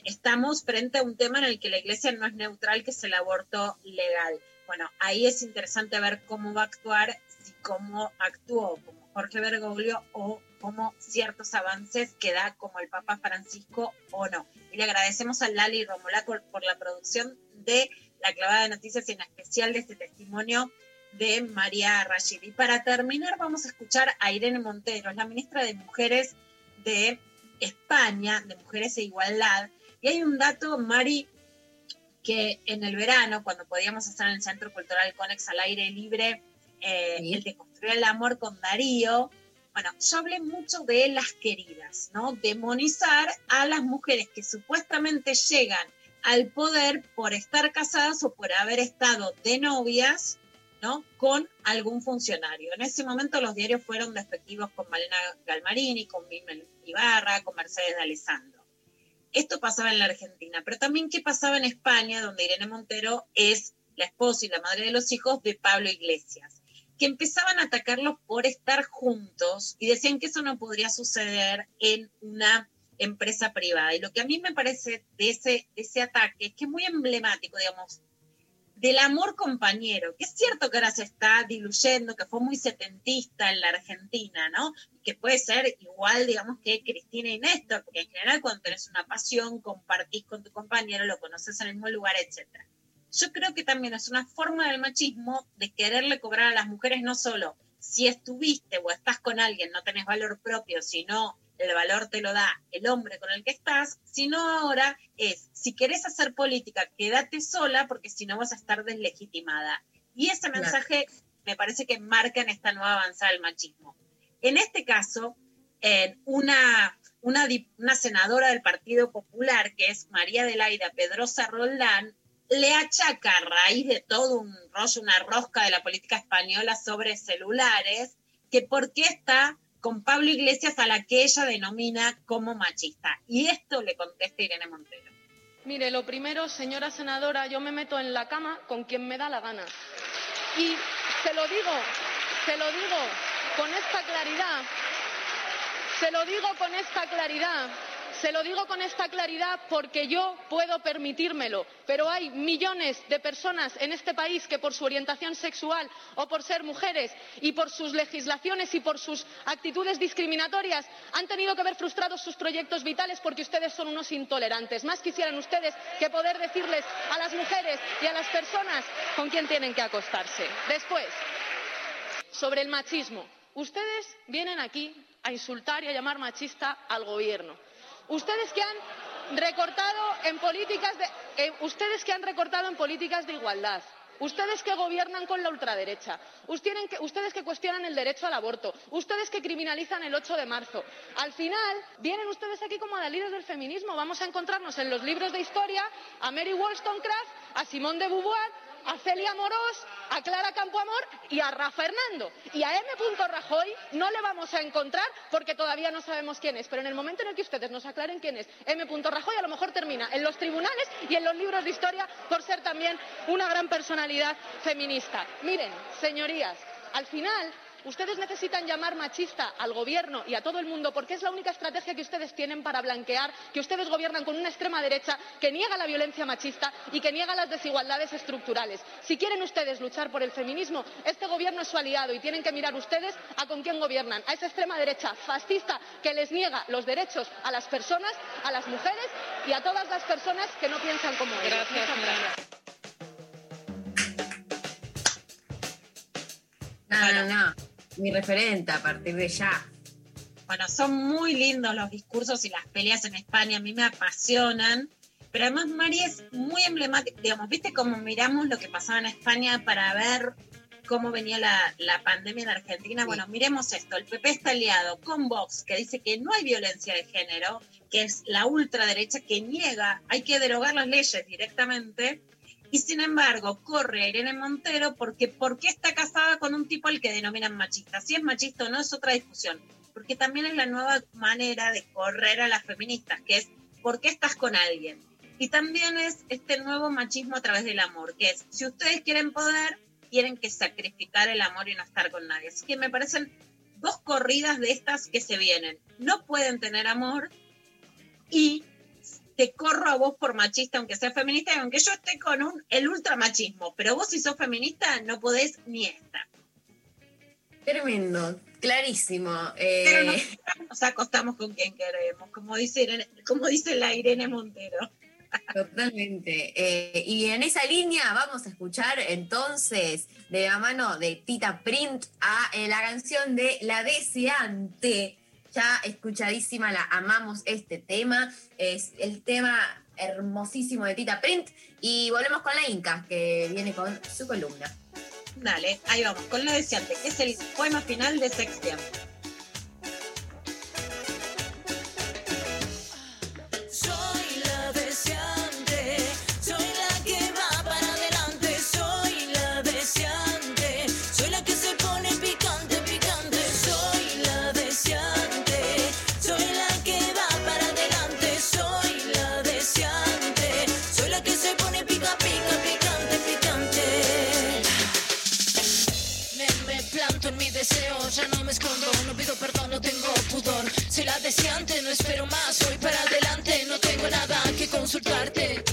estamos frente a un tema en el que la iglesia no es neutral, que es el aborto legal. Bueno, ahí es interesante ver cómo va a actuar, si cómo actuó Jorge Bergoglio o cómo ciertos avances que da como el Papa Francisco o no. Y le agradecemos a Lali Romola por, por la producción de la clavada de noticias y en especial de este testimonio de María Rashid. Y para terminar vamos a escuchar a Irene Montero, es la ministra de Mujeres de España, de Mujeres e Igualdad. Y hay un dato, Mari, que en el verano, cuando podíamos estar en el Centro Cultural Conex al aire libre, eh, el de el amor con Darío, bueno, yo hablé mucho de las queridas, ¿no? Demonizar a las mujeres que supuestamente llegan al poder por estar casadas o por haber estado de novias, ¿no? Con algún funcionario. En ese momento los diarios fueron despectivos con Malena Galmarini, con Mimel Ibarra, con Mercedes de Alessandro. Esto pasaba en la Argentina, pero también qué pasaba en España, donde Irene Montero es la esposa y la madre de los hijos de Pablo Iglesias, que empezaban a atacarlos por estar juntos y decían que eso no podría suceder en una empresa privada. Y lo que a mí me parece de ese, de ese ataque es que es muy emblemático, digamos, del amor compañero, que es cierto que ahora se está diluyendo, que fue muy setentista en la Argentina, ¿no? Que puede ser igual, digamos, que Cristina y Néstor, porque en general cuando tenés una pasión, compartís con tu compañero, lo conoces en el mismo lugar, etc. Yo creo que también es una forma del machismo de quererle cobrar a las mujeres no solo si estuviste o estás con alguien, no tenés valor propio, sino el valor te lo da el hombre con el que estás, sino ahora es, si querés hacer política, quédate sola porque si no vas a estar deslegitimada. Y ese mensaje me parece que marca en esta nueva avanzada del machismo. En este caso, eh, una, una, senadora del Partido Popular, que es María Adelaida Pedrosa Roldán, le achaca a raíz de todo un rollo, una rosca de la política española sobre celulares, que por qué está con Pablo Iglesias a la que ella denomina como machista. Y esto le contesta Irene Montero. Mire, lo primero, señora senadora, yo me meto en la cama con quien me da la gana. Y se lo digo, se lo digo con esta claridad, se lo digo con esta claridad, se lo digo con esta claridad porque yo puedo permitírmelo, pero hay millones de personas en este país que por su orientación sexual o por ser mujeres y por sus legislaciones y por sus actitudes discriminatorias han tenido que ver frustrados sus proyectos vitales porque ustedes son unos intolerantes. Más quisieran ustedes que poder decirles a las mujeres y a las personas con quién tienen que acostarse. Después, sobre el machismo. Ustedes vienen aquí a insultar y a llamar machista al gobierno. Ustedes que han recortado en políticas de, eh, ustedes que han recortado en políticas de igualdad. Ustedes que gobiernan con la ultraderecha, ustedes que, cuestionan el derecho al aborto, ustedes que criminalizan el 8 de marzo. Al final, vienen ustedes aquí como líderes del feminismo. Vamos a encontrarnos en los libros de historia a Mary Wollstonecraft, a Simone de Beauvoir, a Celia Morós, a Clara Campoamor y a Rafa Hernando. Y a M. Rajoy no le vamos a encontrar porque todavía no sabemos quién es. Pero en el momento en el que ustedes nos aclaren quién es M. Rajoy, a lo mejor termina en los tribunales y en los libros de historia por ser también una gran personalidad feminista. Miren, señorías, al final Ustedes necesitan llamar machista al gobierno y a todo el mundo porque es la única estrategia que ustedes tienen para blanquear que ustedes gobiernan con una extrema derecha que niega la violencia machista y que niega las desigualdades estructurales. Si quieren ustedes luchar por el feminismo, este gobierno es su aliado y tienen que mirar ustedes a con quién gobiernan, a esa extrema derecha fascista que les niega los derechos a las personas, a las mujeres y a todas las personas que no piensan como ellos. Gracias. No, no, no. Mi referente a partir de ya. Bueno, son muy lindos los discursos y las peleas en España, a mí me apasionan. Pero además Mari es muy emblemática, digamos, ¿viste cómo miramos lo que pasaba en España para ver cómo venía la, la pandemia en Argentina? Bueno, miremos esto, el PP está aliado con Vox, que dice que no hay violencia de género, que es la ultraderecha que niega, hay que derogar las leyes directamente, y sin embargo corre a Irene Montero porque ¿por qué está casada con un tipo al que denominan machista? Si es machista o no es otra discusión, porque también es la nueva manera de correr a las feministas, que es ¿por qué estás con alguien? Y también es este nuevo machismo a través del amor, que es si ustedes quieren poder, tienen que sacrificar el amor y no estar con nadie. Así que me parecen dos corridas de estas que se vienen. No pueden tener amor y te corro a vos por machista, aunque sea feminista, y aunque yo esté con un, el ultramachismo, pero vos si sos feminista no podés ni esta. Tremendo, clarísimo. Eh, Pero nos acostamos con quien queremos, como dice, como dice la Irene Montero. Totalmente. Eh, y en esa línea vamos a escuchar entonces de la mano de Tita Print a eh, la canción de La Deseante. Ya escuchadísima, la amamos este tema. Es el tema hermosísimo de Tita Print. Y volvemos con la Inca, que viene con su columna. Dale, ahí vamos, con lo deseante, que es el poema final de Sextiempo. Soy la deseante, Soy la deseante, no espero más, voy para adelante, no tengo nada que consultarte.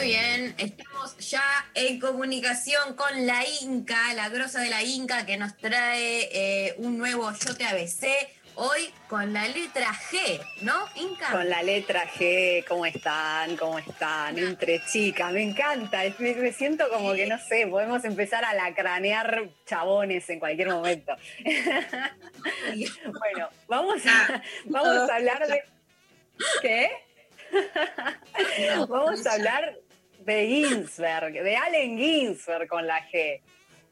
Muy bien, estamos ya en comunicación con la Inca, la grosa de la Inca, que nos trae eh, un nuevo Yo te ABC. Hoy con la letra G, ¿no, Inca? Con la letra G, ¿cómo están? ¿Cómo están? Entre chicas, me encanta. Me, me siento como que, no sé, podemos empezar a lacranear chabones en cualquier momento. bueno, vamos a, vamos a hablar de... ¿Qué? vamos a hablar de Ginsberg, de Allen Ginsberg con la G,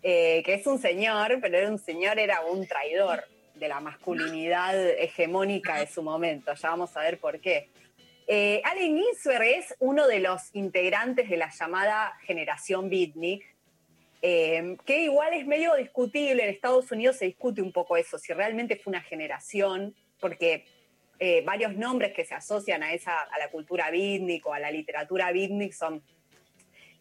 eh, que es un señor, pero era un señor, era un traidor de la masculinidad hegemónica de su momento. Ya vamos a ver por qué. Eh, Allen Ginsberg es uno de los integrantes de la llamada generación beatnik, eh, que igual es medio discutible. En Estados Unidos se discute un poco eso, si realmente fue una generación, porque varios nombres que se asocian a, esa, a la cultura beatnik o a la literatura beatnik son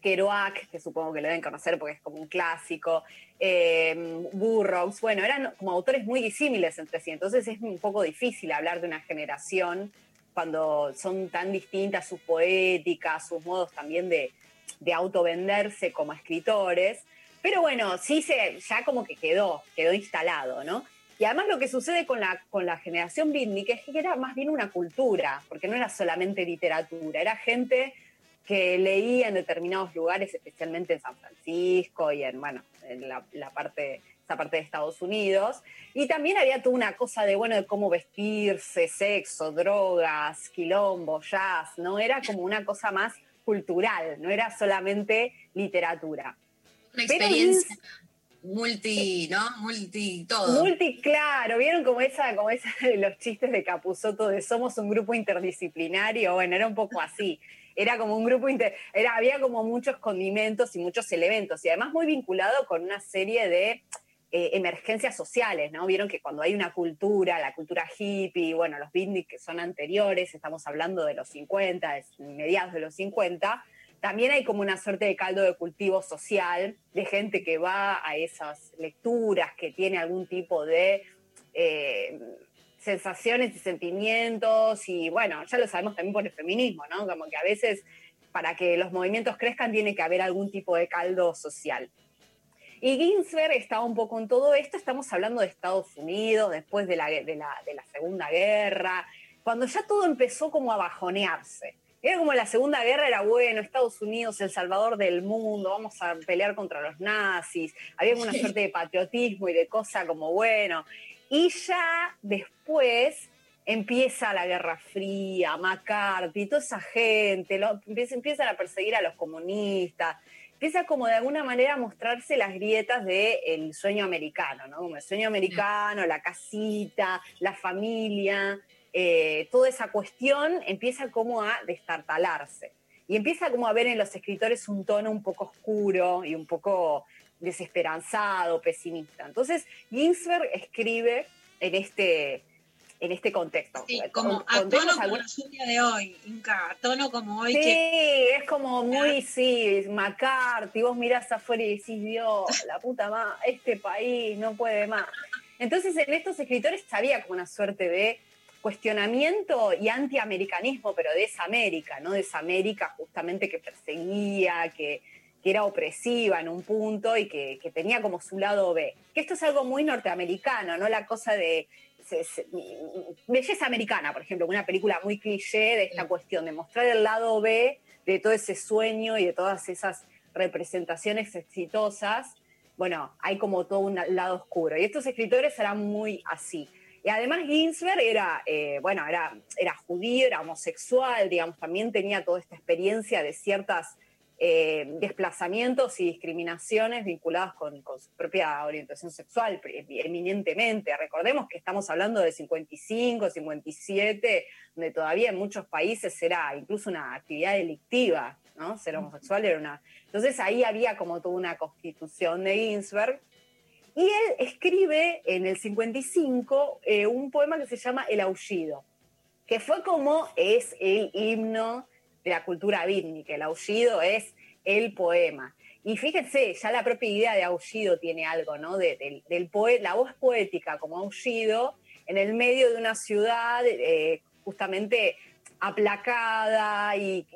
Kerouac, que supongo que lo deben conocer porque es como un clásico, eh, Burroughs, bueno, eran como autores muy disímiles entre sí, entonces es un poco difícil hablar de una generación cuando son tan distintas sus poéticas, sus modos también de, de autovenderse como escritores, pero bueno, sí se, ya como que quedó, quedó instalado, ¿no? Y además lo que sucede con la, con la generación beatnik es que era más bien una cultura, porque no era solamente literatura, era gente que leía en determinados lugares, especialmente en San Francisco y en, bueno, en la, parte, esa parte de Estados Unidos. Y también había toda una cosa de, bueno, de cómo vestirse, sexo, drogas, quilombo, jazz, ¿no? Era como una cosa más cultural, no era solamente literatura. Una experiencia multi, ¿no? Multi todo. Multi, claro, vieron como esa, como esa de los chistes de Capuzoto de somos un grupo interdisciplinario, bueno, era un poco así era como un grupo, inter era, había como muchos condimentos y muchos elementos, y además muy vinculado con una serie de eh, emergencias sociales, ¿no? Vieron que cuando hay una cultura, la cultura hippie, bueno, los beatniks que son anteriores, estamos hablando de los 50, mediados de los 50, también hay como una suerte de caldo de cultivo social, de gente que va a esas lecturas, que tiene algún tipo de... Eh, sensaciones y sentimientos y bueno, ya lo sabemos también por el feminismo, ¿no? Como que a veces para que los movimientos crezcan tiene que haber algún tipo de caldo social. Y Ginsberg estaba un poco en todo esto, estamos hablando de Estados Unidos, después de la, de la, de la Segunda Guerra, cuando ya todo empezó como a bajonearse. Era como la Segunda Guerra era bueno, Estados Unidos, el salvador del mundo, vamos a pelear contra los nazis, había una suerte de patriotismo y de cosa como bueno. Y ya después empieza la Guerra Fría, McCarthy, toda esa gente, lo, empiezan a perseguir a los comunistas, empieza como de alguna manera a mostrarse las grietas del sueño americano, ¿no? Como el sueño americano, la casita, la familia, eh, toda esa cuestión empieza como a destartalarse. Y empieza como a ver en los escritores un tono un poco oscuro y un poco desesperanzado, pesimista. Entonces, Ginsberg escribe en este, en este contexto. Sí, como a tono como la lluvia de hoy, Inca, a tono como hoy. Sí, es como muy, sí, McCarthy, vos mirás afuera y decís, Dios, la puta más, este país no puede más. Entonces, en estos escritores había como una suerte de cuestionamiento y antiamericanismo, pero de esa América, ¿no? De esa América justamente que perseguía, que, que era opresiva en un punto y que, tenía como su lado B. Que esto es algo muy norteamericano, ¿no? La cosa de belleza americana, por ejemplo, una película muy cliché de esta cuestión, de mostrar el lado B de todo ese sueño y de todas esas representaciones exitosas. Bueno, hay como todo un lado oscuro. Y estos escritores eran muy así. Y además Ginsberg era, eh, bueno, era, era judío, era homosexual, digamos, también tenía toda esta experiencia de ciertas eh, desplazamientos y discriminaciones vinculadas con, su propia orientación sexual, eminentemente. Recordemos que estamos hablando de 55, 57, donde todavía en muchos países era incluso una actividad delictiva, ¿no? Ser homosexual era una... Entonces ahí había como toda una constitución de Ginsberg. Y él escribe en el 55 eh, un poema que se llama El Aullido, que fue como es el himno de la cultura bítnica. El aullido es el poema. Y fíjense, ya la propia idea de aullido tiene algo, ¿no? De, del, la voz poética como aullido en el medio de una ciudad eh, justamente aplacada y,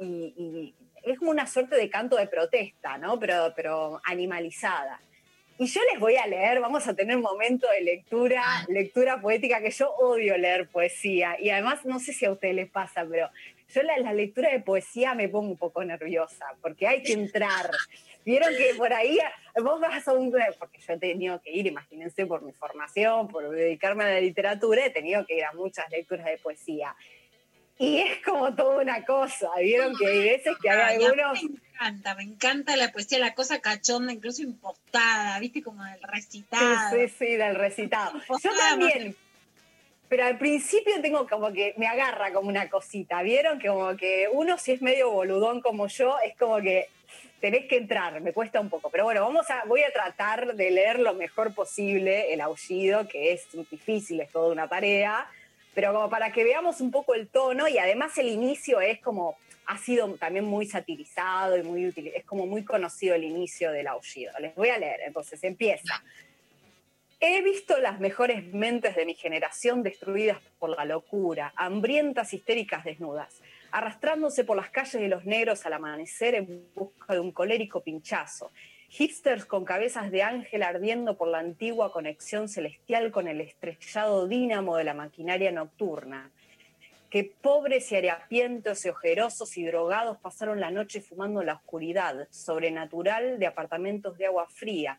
es como una suerte de canto de protesta, ¿no? Pero, pero animalizada. Y yo les voy a leer, vamos a tener un momento de lectura, lectura poética, que yo odio leer poesía. Y además, no sé si a ustedes les pasa, pero yo la, la lectura de poesía me pongo un poco nerviosa, porque hay que entrar. Vieron que por ahí vos vas a un... Porque yo he tenido que ir, imagínense, por mi formación, por dedicarme a la literatura, he tenido que ir a muchas lecturas de poesía. Y es como toda una cosa. Vieron que hay veces que hay algunos... Me encanta, me encanta la poesía, la cosa cachonda, incluso impostada, ¿viste? Como del recitado. Sí, sí, sí, del recitado. Yo también. Pero al principio tengo como que me agarra como una cosita, ¿vieron? Que como que uno si es medio boludón como yo, es como que tenés que entrar, me cuesta un poco. Pero bueno, vamos a, voy a tratar de leer lo mejor posible el aullido, que es difícil, es toda una tarea, pero como para que veamos un poco el tono y además el inicio es como, ha sido también muy satirizado y muy útil, es como muy conocido el inicio del aullido. Les voy a leer, entonces empieza. He visto las mejores mentes de mi generación destruidas por la locura, hambrientas, histéricas, desnudas, arrastrándose por las calles de los negros al amanecer en busca de un colérico pinchazo. Hipsters con cabezas de ángel ardiendo por la antigua conexión celestial con el estrellado dínamo de la maquinaria nocturna. Que pobres y harapientos y ojerosos y drogados pasaron la noche fumando en la oscuridad sobrenatural de apartamentos de agua fría,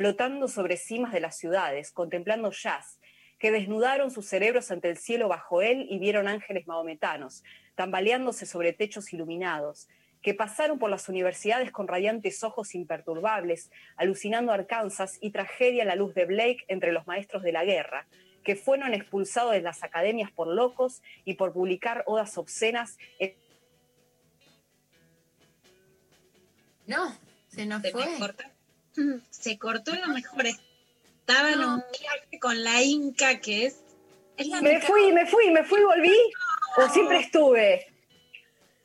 flotando sobre cimas de las ciudades, contemplando jazz, que desnudaron sus cerebros ante el cielo bajo él y vieron ángeles mahometanos, tambaleándose sobre techos iluminados, que pasaron por las universidades con radiantes ojos imperturbables, alucinando Arkansas y tragedia en la luz de Blake entre los maestros de la guerra, que fueron expulsados de las academias por locos y por publicar odas obscenas en No, se nos Se fue. me cortó. Se cortó lo mejor. Estaba en un viaje con la Inca, que es. es la Me Inca. fui, me fui, me fui, volví. ¿O siempre estuve?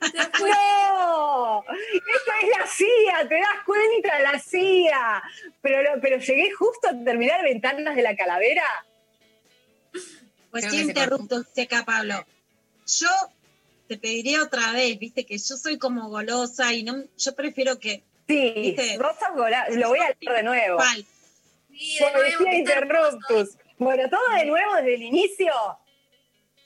¡No! Esto es la CIA, te das cuenta, la CIA. Pero, pero llegué justo a terminar Ventanas de la Calavera. Pues Creo sí, interrupto, dice acá Pablo. Yo te pediría otra vez, viste, que yo soy como golosa y no, yo prefiero que. Sí, ¿viste? vos sos gola- lo voy a leer de nuevo. Como decía Interruptus. Bueno, todo de nuevo desde el inicio.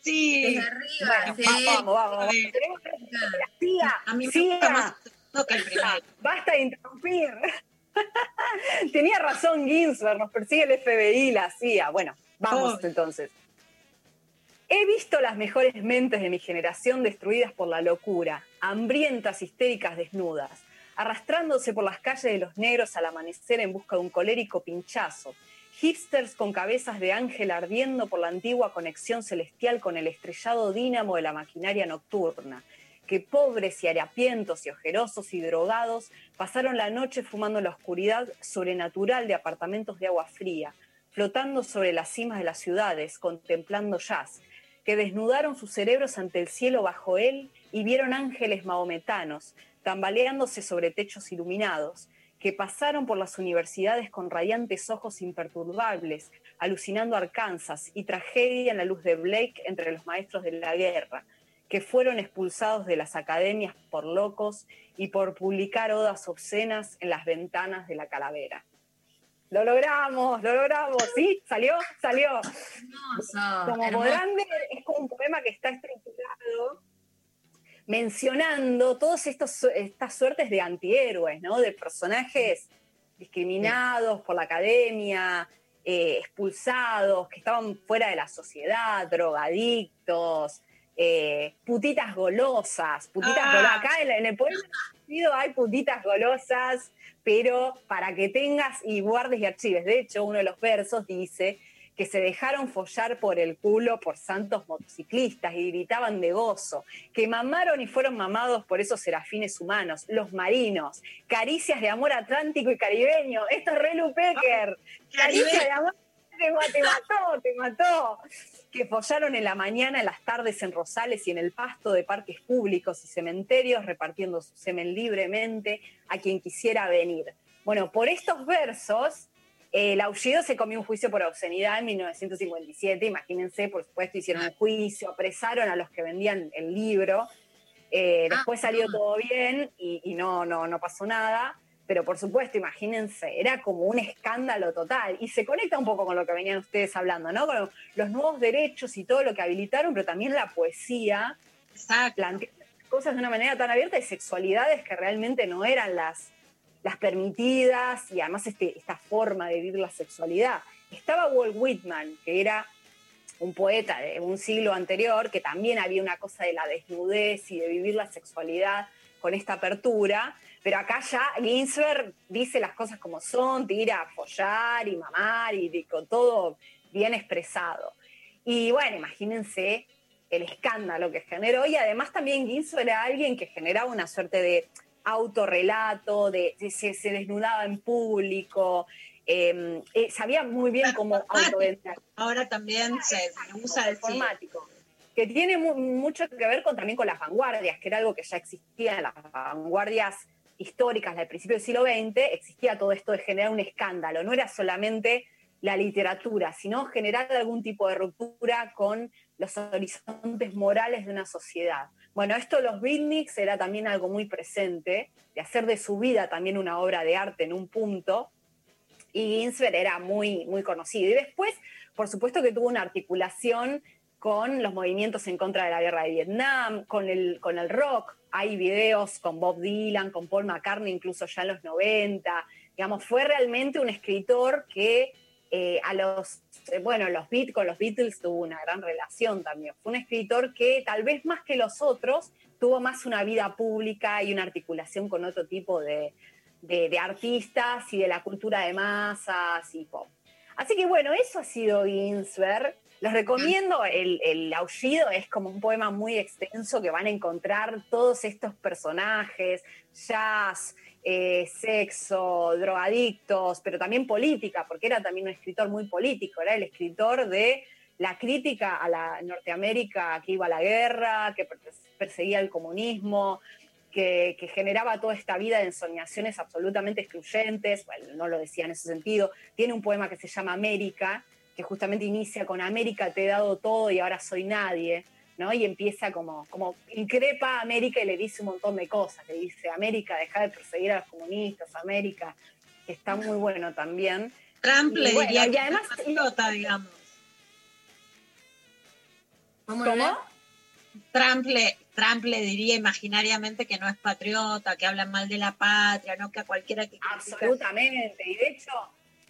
Sí. Desde arriba, Bueno, sí. vamos, vamos, vamos. Tenemos que la CIA, A mí me CIA. gusta más no que el primero. Basta de interrumpir. Tenía razón Ginsberg, nos persigue el FBI, la CIA. Bueno, vamos Oh. entonces. He visto las mejores mentes de mi generación destruidas por la locura, hambrientas, histéricas, desnudas, arrastrándose por las calles de los negros al amanecer en busca de un colérico pinchazo, hipsters con cabezas de ángel ardiendo por la antigua conexión celestial con el estrellado dínamo de la maquinaria nocturna, que pobres y harapientos y ojerosos y drogados pasaron la noche fumando la oscuridad sobrenatural de apartamentos de agua fría, flotando sobre las cimas de las ciudades, contemplando jazz, que desnudaron sus cerebros ante el cielo bajo él y vieron ángeles mahometanos, tambaleándose sobre techos iluminados, que pasaron por las universidades con radiantes ojos imperturbables, alucinando Arkansas y tragedia en la luz de Blake entre los maestros de la guerra, que fueron expulsados de las academias por locos y por publicar odas obscenas en las ventanas de la calavera. Lo logramos, lo logramos, ¿sí? ¿Salió? Salió. Hermoso, Como podrán ver, es como un poema que está estructurado mencionando todas estas suertes de antihéroes, ¿no? De personajes discriminados por la academia, eh, expulsados, que estaban fuera de la sociedad, drogadictos, eh, putitas golosas, putitas Ah. golosas. Acá en, en el poema hay putitas golosas, pero para que tengas y guardes y archives. De hecho, uno de los versos dice que se dejaron follar por el culo por santos motociclistas y gritaban de gozo, que mamaron y fueron mamados por esos serafines humanos, los marinos, caricias de amor atlántico y caribeño. Esto es re Lupecker. Caricias de amor te mató, te mató. Que follaron en la mañana, en las tardes en Rosales y en el pasto de parques públicos y cementerios, repartiendo su semen libremente a quien quisiera venir. Bueno, por estos versos, eh, el aullido se comió un juicio por obscenidad en 1957. Imagínense, por supuesto, hicieron un juicio, apresaron a los que vendían el libro. Eh, después salió todo bien y, y no, no, no pasó nada. pero por supuesto, imagínense, era como un escándalo total. Y se conecta un poco con lo que venían ustedes hablando, ¿no? Con los nuevos derechos y todo lo que habilitaron, pero también la poesía plantea cosas de una manera tan abierta y sexualidades que realmente no eran las, las permitidas y además este, esta forma de vivir la sexualidad. Estaba Walt Whitman, que era un poeta de un siglo anterior, que también había una cosa de la desnudez y de vivir la sexualidad con esta apertura, pero acá ya Ginsberg dice las cosas como son, tira a follar y mamar y con todo bien expresado. Y bueno, imagínense el escándalo que generó y además también Ginsberg era alguien que generaba una suerte de autorrelato, de, se, se desnudaba en público, em, eh, sabía muy bien cómo. Ahora también se, usa el formático. Que tiene mucho que ver con, también con las vanguardias, que era algo que ya existía en las vanguardias históricas del principio del siglo XX, existía todo esto de generar un escándalo. No era solamente la literatura, sino generar algún tipo de ruptura con los horizontes morales de una sociedad. Bueno, esto los beatniks era también algo muy presente, de hacer de su vida también una obra de arte en un punto, y Ginsberg era muy, muy conocido. Y después, por supuesto que tuvo una articulación con los movimientos en contra de la guerra de Vietnam, con el, con el rock. Hay videos con Bob Dylan, con Paul McCartney, incluso ya en los 90. Digamos, fue realmente un escritor que eh, a los, eh, bueno, los Beat, con los Beatles tuvo una gran relación también. Fue un escritor que tal vez más que los otros tuvo más una vida pública y una articulación con otro tipo de, artistas y de la cultura de masas y pop. Así que bueno, eso ha sido Ginsberg. Les recomiendo, el, el, Aullido es como un poema muy extenso que van a encontrar todos estos personajes, jazz, eh, sexo, drogadictos, pero también política, porque era también un escritor muy político, era el escritor de la crítica a la Norteamérica que iba a la guerra, que perseguía el comunismo, que, generaba toda esta vida de ensoñaciones absolutamente excluyentes, bueno, no lo decía en ese sentido, tiene un poema que se llama América, que justamente inicia con América te he dado todo y ahora soy nadie, y empieza como, como increpa a América y le dice un montón de cosas. Le dice, América, deja de perseguir a los comunistas, América, que está muy bueno también. Trump le diría y además, patriota, digamos. ¿Cómo? Trump le, Trump le diría imaginariamente que no es patriota, que habla mal de la patria, no que a cualquiera que... Absolutamente, y de hecho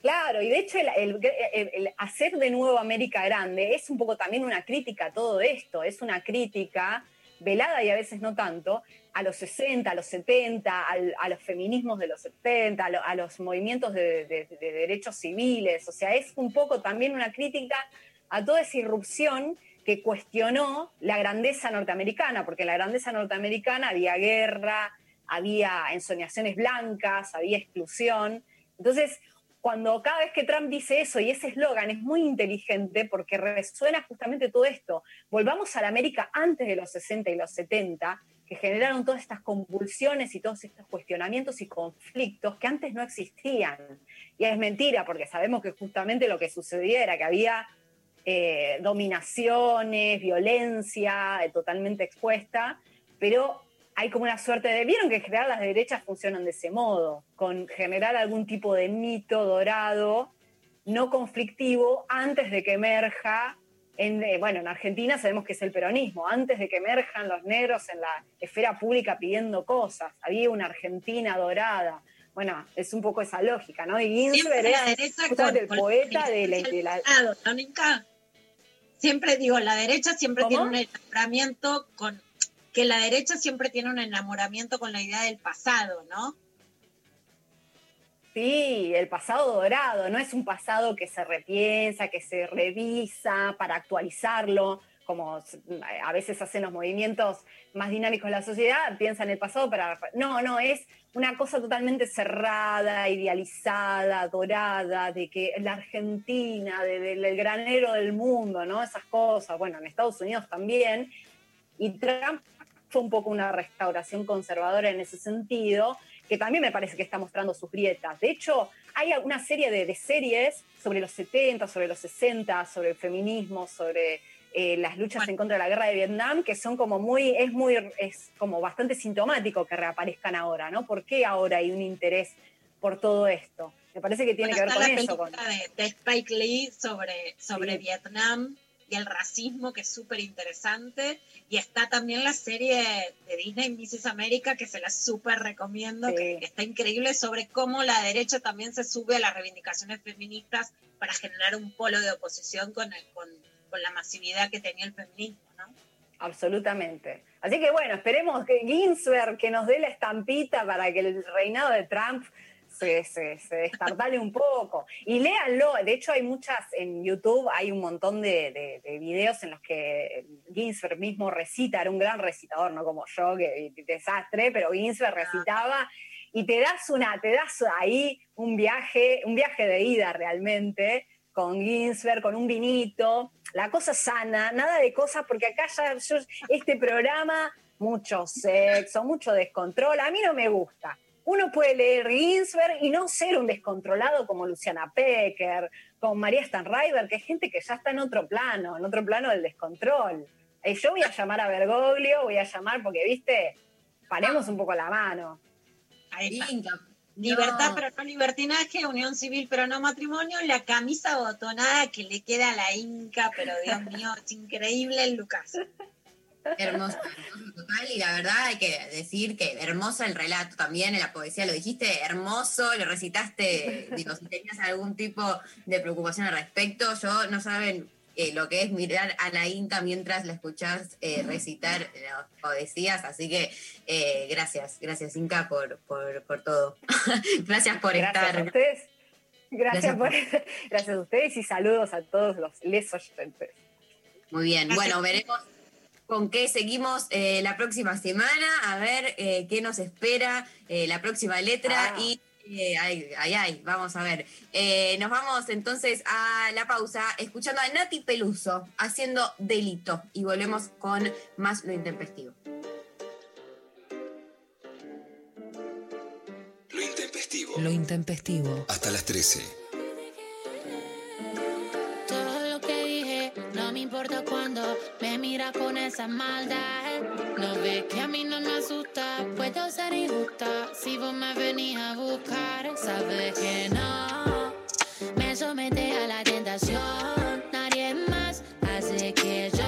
Claro, y de hecho el, hacer de nuevo América grande es un poco también una crítica a todo esto, es una crítica velada y a veces no tanto, a los 60, a los 70, a los feminismos de los 70, a, los movimientos de, derechos civiles, o sea, es un poco también una crítica a toda esa irrupción que cuestionó la grandeza norteamericana, porque en la grandeza norteamericana había guerra, había ensoñaciones blancas, había exclusión. Entonces, cuando cada vez que Trump dice eso y ese eslogan es muy inteligente porque resuena justamente todo esto. Volvamos a la América antes de los 60 y los 70, que generaron todas estas convulsiones y todos estos cuestionamientos y conflictos que antes no existían. Y es mentira, porque sabemos que justamente lo que sucedía era que había eh, dominaciones, violencia eh, totalmente expuesta, pero hay como una suerte de... Vieron que en general las derechas funcionan de ese modo, con generar algún tipo de mito dorado, no conflictivo, antes de que emerja, en, eh, bueno, en Argentina sabemos que es el peronismo, antes de que emerjan los negros en la esfera pública pidiendo cosas, había una Argentina dorada. Bueno, es un poco esa lógica, ¿no? Y Ginsberg es el poeta de la... Siempre digo, la derecha siempre tiene un enamoramiento con que la derecha siempre tiene un enamoramiento con la idea del pasado, ¿no? Sí, el pasado dorado, no es un pasado que se repiensa, que se revisa para actualizarlo, como a veces hacen los movimientos más dinámicos de la sociedad, piensan el pasado para... No, no, es una cosa totalmente cerrada, idealizada, dorada, de que la Argentina, del granero del mundo, ¿no? Esas cosas, bueno, en Estados Unidos también. Y Trump fue un poco una restauración conservadora en ese sentido, que también me parece que está mostrando sus grietas. De hecho, hay una serie de, series sobre los 70, sobre los 60, sobre el feminismo, sobre eh, las luchas en contra de la guerra de Vietnam, que son como muy, es muy, es como bastante sintomático que reaparezcan ahora, ¿no? ¿Por qué ahora hay un interés por todo esto? Me parece que tiene Bueno, que ver con la eso. con- de, de Spike Lee sobre, sobre Sí. Vietnam y el racismo, que es súper interesante. Y está también la serie de Disney, Mrs. América, que se la súper recomiendo, que está increíble sobre cómo la derecha también se sube a las reivindicaciones feministas para generar un polo de oposición con, el- con, con la masividad que tenía el feminismo. ¿no? Absolutamente. Así que bueno, esperemos que Ginsberg que nos dé la estampita para que el reinado de Trump se, se, se destartale un poco. Y léanlo, de hecho hay muchas, en YouTube hay un montón de, de- de videos en los que Ginsberg mismo recita, era un gran recitador, no como yo, que desastre, pero Ginsberg recitaba y te das una, te das ahí un viaje, un viaje de ida realmente, con Ginsberg, con un vinito, la cosa sana, nada de cosas, porque acá ya yo, este programa, mucho sexo, mucho descontrol, a mí no me gusta. Uno puede leer Ginsberg y no ser un descontrolado como Luciana Pecker, como María Stanriver, que es gente que ya está en otro plano, en otro plano del descontrol. Eh, yo voy a llamar a Bergoglio, voy a llamar porque, viste, paremos un poco la mano. Ahí está. Libertad pero no libertinaje, unión civil pero no matrimonio, la camisa botonada que le queda a la Inca, pero Dios mío, es increíble el Lucas. Hermoso, hermoso total. Y la verdad hay que decir que hermoso el relato también, en la poesía lo dijiste, hermoso, lo recitaste, digo, si tenías algún tipo de preocupación al respecto, yo no saben eh, lo que es mirar a la Inca mientras la escuchás eh, recitar las poesías, así que eh, gracias, gracias Inca por, por, por todo. gracias por Gracias estar. a ustedes. Gracias, Gracias por- gracias a ustedes y saludos a todos los les oyentes. Muy bien, bueno, veremos con qué seguimos eh, la próxima semana, a ver eh, qué nos espera eh, la próxima letra Ah. y... eh, ay, ay, ay, vamos a ver. Eh, nos vamos entonces a la pausa escuchando a Nati Peluso haciendo delito y volvemos con más lo intempestivo. Lo intempestivo. Lo intempestivo. Hasta las 13. Con esa maldad. No ves que a mí no me asusta, puedo ser injusta si vos me venís a buscar. Sabes que no me somete a la tentación. Nadie más hace que yo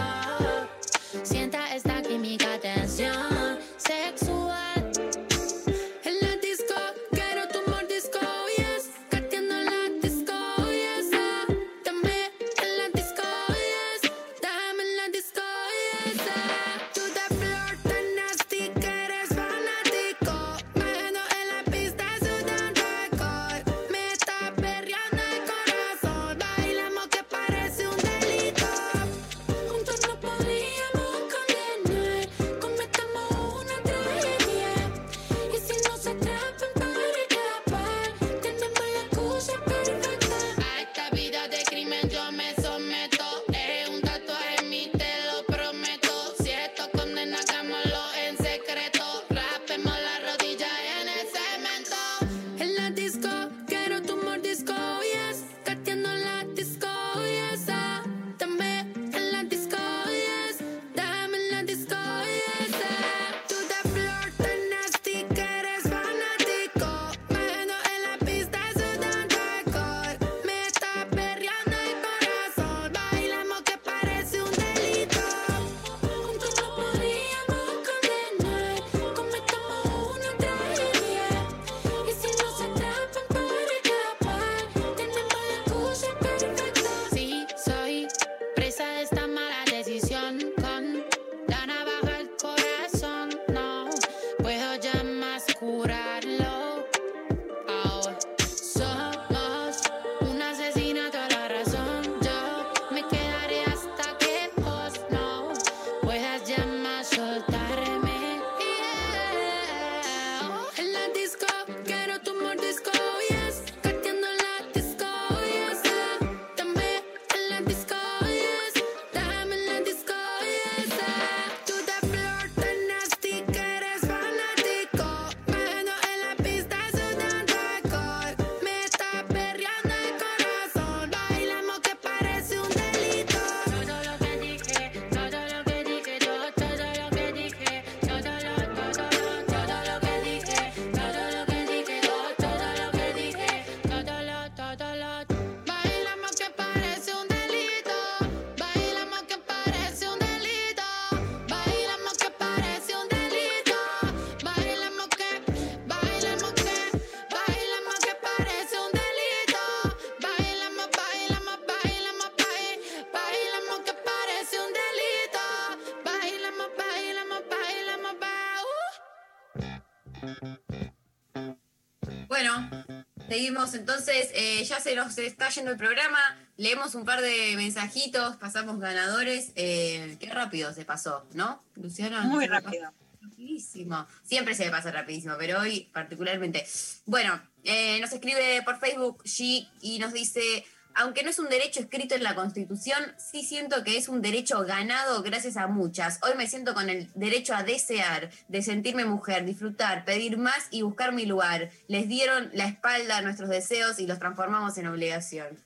entonces, eh, ya se nos está yendo el programa, leemos un par de mensajitos, pasamos ganadores, eh, qué rápido se pasó, ¿no, Luciana? Muy rápido. Rapidísimo, siempre se me pasa rapidísimo, pero hoy particularmente. Bueno, eh, nos escribe por Facebook G y nos dice, aunque no es un derecho escrito en la Constitución, sí siento que es un derecho ganado gracias a muchas. Hoy me siento con el derecho a desear, de sentirme mujer, disfrutar, pedir más y buscar mi lugar. Les dieron la espalda a nuestros deseos y los transformamos en obligación.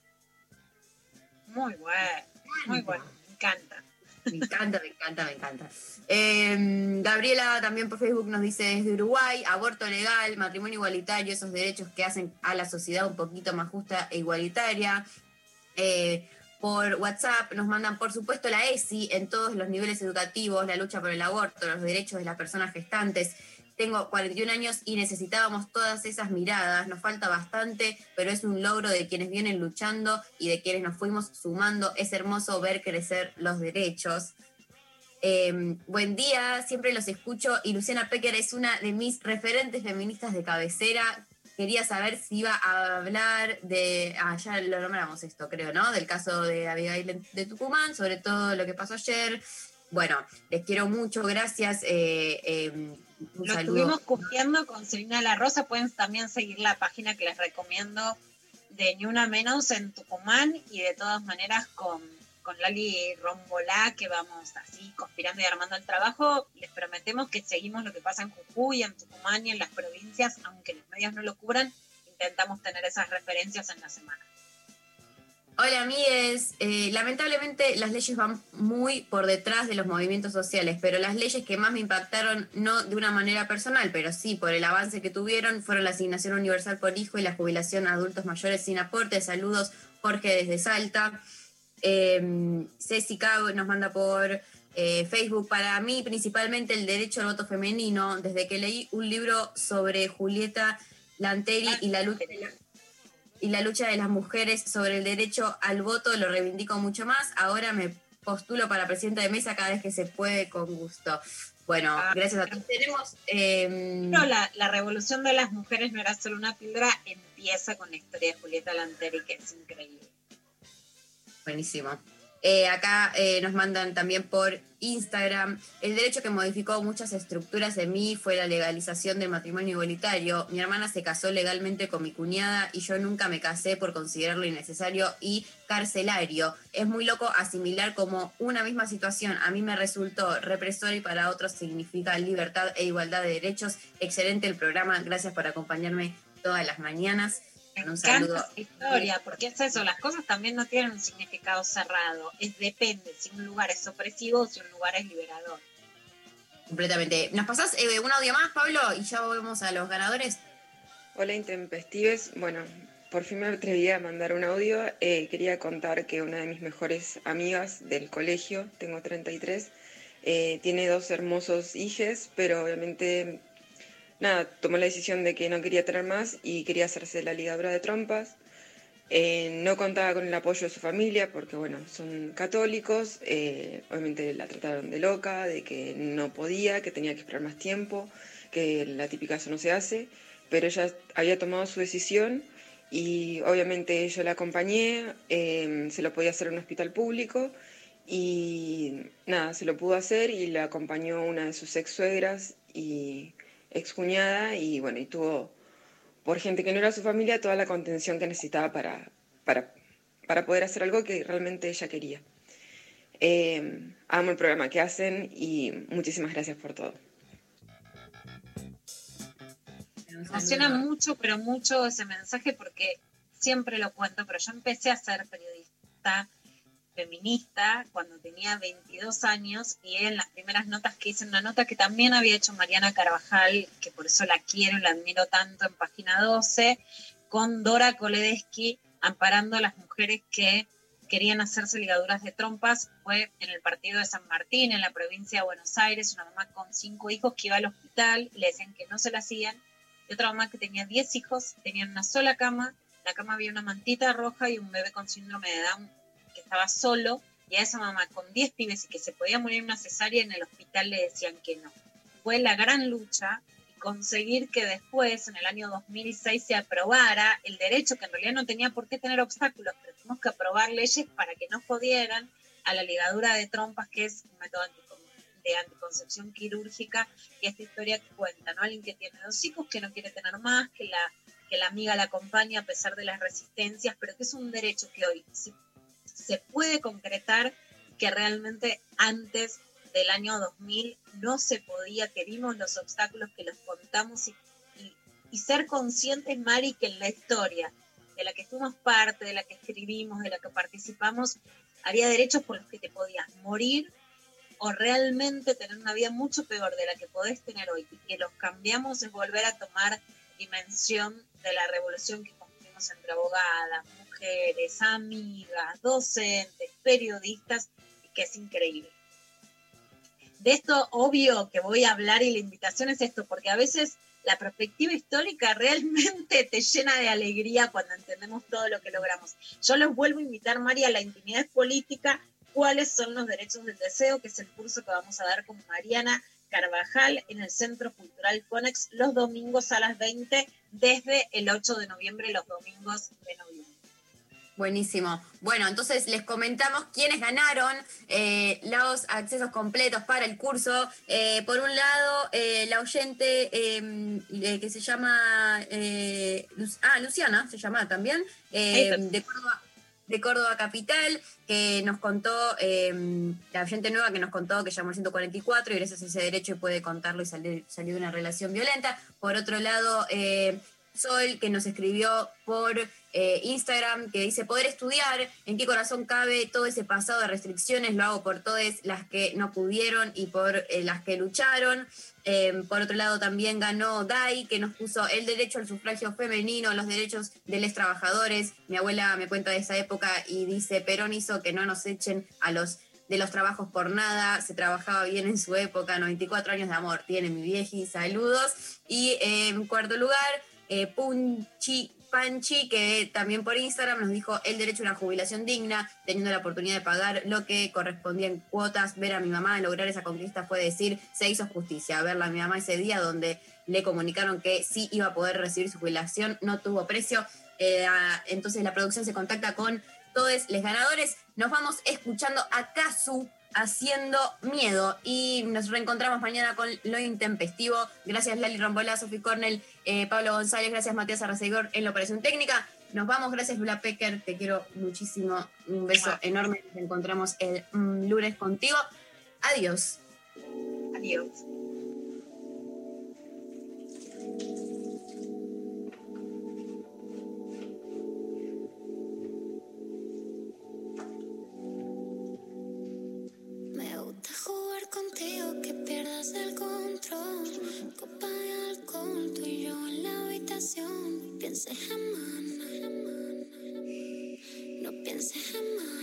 Muy bueno, muy bueno, me encanta. Me encanta, me encanta. Eh, Gabriela también por Facebook nos dice desde Uruguay, aborto legal, matrimonio igualitario, esos derechos que hacen a la sociedad un poquito más justa e igualitaria. Eh, por WhatsApp nos mandan, por supuesto, la ESI en todos los niveles educativos, la lucha por el aborto, los derechos de las personas gestantes. Tengo 41 años y necesitábamos todas esas miradas. Nos falta bastante, pero es un logro de quienes vienen luchando y de quienes nos fuimos sumando. Es hermoso ver crecer los derechos. Eh, buen día, siempre los escucho y Luciana Pecker es una de mis referentes feministas de cabecera. Quería saber si iba a hablar de, ah, ya lo nombramos esto, creo, ¿no? Del caso de Abigail de Tucumán, sobre todo lo que pasó ayer. Bueno, les quiero mucho, gracias. eh, eh, un Lo estuvimos cubriendo con Selina La Rosa. Pueden también seguir la página que les recomiendo de Ni Una Menos en Tucumán y de todas maneras con, con Lali Rombolá, que vamos así conspirando y armando el trabajo. Les prometemos que seguimos lo que pasa en Jujuy, en Tucumán y en las provincias, aunque los medios no lo cubran, intentamos tener esas referencias en la semana. Hola, amigues. Eh, lamentablemente las leyes van muy por detrás de los movimientos sociales, pero las leyes que más me impactaron, no de una manera personal, pero sí por el avance que tuvieron, fueron la asignación universal por hijo y la jubilación a adultos mayores sin aporte. Saludos, Jorge, desde Salta. Eh, Ceci Cabo nos manda por eh, Facebook. Para mí, principalmente el derecho al voto femenino, desde que leí un libro sobre Julieta Lanteri y la lucha de la- y la lucha de las mujeres sobre el derecho al voto lo reivindico mucho más. Ahora me postulo para presidenta de mesa cada vez que se puede con gusto. Bueno, gracias a todos. Tenemos... eh, Pero la, la revolución de las mujeres no era solo una píldora, empieza con la historia de Julieta Lanteri, que es increíble. Buenísimo. Eh, acá eh, nos mandan también por Instagram. El derecho que modificó muchas estructuras en mí fue la legalización del matrimonio igualitario. Mi hermana se casó legalmente con mi cuñada y yo nunca me casé por considerarlo innecesario y carcelario. Es muy loco asimilar como una misma situación a mí me resultó represora y para otros significa libertad e igualdad de derechos. Excelente el programa. Gracias por acompañarme todas las mañanas. Un encanta saludo. esa historia, porque es eso, las cosas también no tienen un significado cerrado, es depende si un lugar es opresivo o si un lugar es liberador. Completamente. ¿Nos pasás eh, un audio más, Pablo? Y ya volvemos a los ganadores. Hola Intempestives, bueno, por fin me atreví a mandar un audio. Eh, quería contar que una de mis mejores amigas del colegio, tengo 33, eh, tiene dos hermosos hijes, pero obviamente, nada, tomó la decisión de que no quería tener más y quería hacerse la ligadura de trompas. Eh, no contaba con el apoyo de su familia porque, bueno, son católicos. eh, obviamente la trataron de loca, de que no podía, que tenía que esperar más tiempo, que la típica eso no se hace. Pero ella había tomado su decisión y obviamente yo la acompañé. eh, se lo podía hacer en un hospital público y nada, se lo pudo hacer y la acompañó una de sus ex suegras y ex cuñada y bueno, y tuvo por gente que no era su familia toda la contención que necesitaba para, para, para poder hacer algo que realmente ella quería. Eh, amo el programa que hacen y muchísimas gracias por todo. Me emociona mucho, pero mucho ese mensaje porque siempre lo cuento, pero yo empecé a ser periodista feminista cuando tenía 22 años y en las primeras notas que hice, una nota que también había hecho Mariana Carvajal, que por eso la quiero y la admiro tanto en página 12, con Dora Koledesky amparando a las mujeres que querían hacerse ligaduras de trompas, fue en el partido de San Martín, en la provincia de Buenos Aires, una mamá con cinco hijos que iba al hospital, le decían que no se la hacían, y otra mamá que tenía 10 hijos, tenían una sola cama, la cama había una mantita roja y un bebé con síndrome de Down que estaba solo, y a esa mamá con 10 pibes y que se podía morir una cesárea en el hospital le decían que no. Fue la gran lucha y conseguir que después, en el año 2006, se aprobara el derecho, que en realidad no tenía por qué tener obstáculos, pero tuvimos que aprobar leyes para que no jodieran a la ligadura de trompas, que es un método de anticoncepción quirúrgica, y esta historia que cuenta, ¿no? Alguien que tiene dos hijos, que no quiere tener más, que la, que la amiga la acompaña a pesar de las resistencias, pero que es un derecho que hoy se, se puede concretar, que realmente antes del año 2000 no se podía, que vimos los obstáculos que los contamos y, ser conscientes, Mari, que en la historia de la que fuimos parte, de la que escribimos, de la que participamos, había derechos por los que te podías morir o realmente tener una vida mucho peor de la que podés tener hoy y que los cambiamos es volver a tomar dimensión de la revolución que construimos entre abogadas, mujeres, amigas, docentes, periodistas, que es increíble. De esto, obvio que voy a hablar y la invitación es esto, porque a veces la perspectiva histórica realmente te llena de alegría cuando entendemos todo lo que logramos. Yo los vuelvo a invitar, María, a la intimidad política, cuáles son los derechos del deseo, que es el curso que vamos a dar con Mariana Carvajal en el Centro Cultural Conex los domingos a las 20 desde el 8 de noviembre, los domingos de noviembre. Buenísimo. Bueno, entonces les comentamos quiénes ganaron eh, los accesos completos para el curso. Eh, por un lado, eh, la oyente que se llama, ah, Luciana, se llama también, de Córdoba, de Córdoba Capital, que nos contó, la oyente nueva que nos contó que llamó al 144 y gracias a ese derecho puede contarlo y salir, salir de una relación violenta. Por otro lado, Sol, que nos escribió por eh, Instagram, que dice, poder estudiar, en qué corazón cabe todo ese pasado de restricciones, lo hago por todas las que no pudieron y por eh, las que lucharon. Eh, por otro lado, también ganó Dai, que nos puso el derecho al sufragio femenino, los derechos de los trabajadores. Mi abuela me cuenta de esa época y dice, Perón hizo que no nos echen a los de los trabajos por nada, se trabajaba bien en su época, 94 años de amor, tiene mi vieji, saludos. Y en cuarto lugar, eh, Punchi Panchi, que también por Instagram nos dijo el derecho a una jubilación digna, teniendo la oportunidad de pagar lo que correspondía en cuotas. Ver a mi mamá lograr esa conquista fue decir, se hizo justicia. Verla a mi mamá ese día donde le comunicaron que sí iba a poder recibir su jubilación, no tuvo precio. Eh, entonces la producción se contacta con todos los ganadores. Nos vamos escuchando a Kazu haciendo miedo. Y nos reencontramos mañana con lo intempestivo. Gracias Lali Rombola, Sofi Cornell, eh, Pablo González, gracias Matías Arrasegor en la operación técnica. Nos vamos, gracias Lula Pecker, te quiero muchísimo. Un beso enorme. Nos encontramos el mm, lunes contigo. Adiós. Adiós. Contigo que pierdas el control. Copa de alcohol, tú y yo en la habitación. No pienses jamás, no pienses jamás.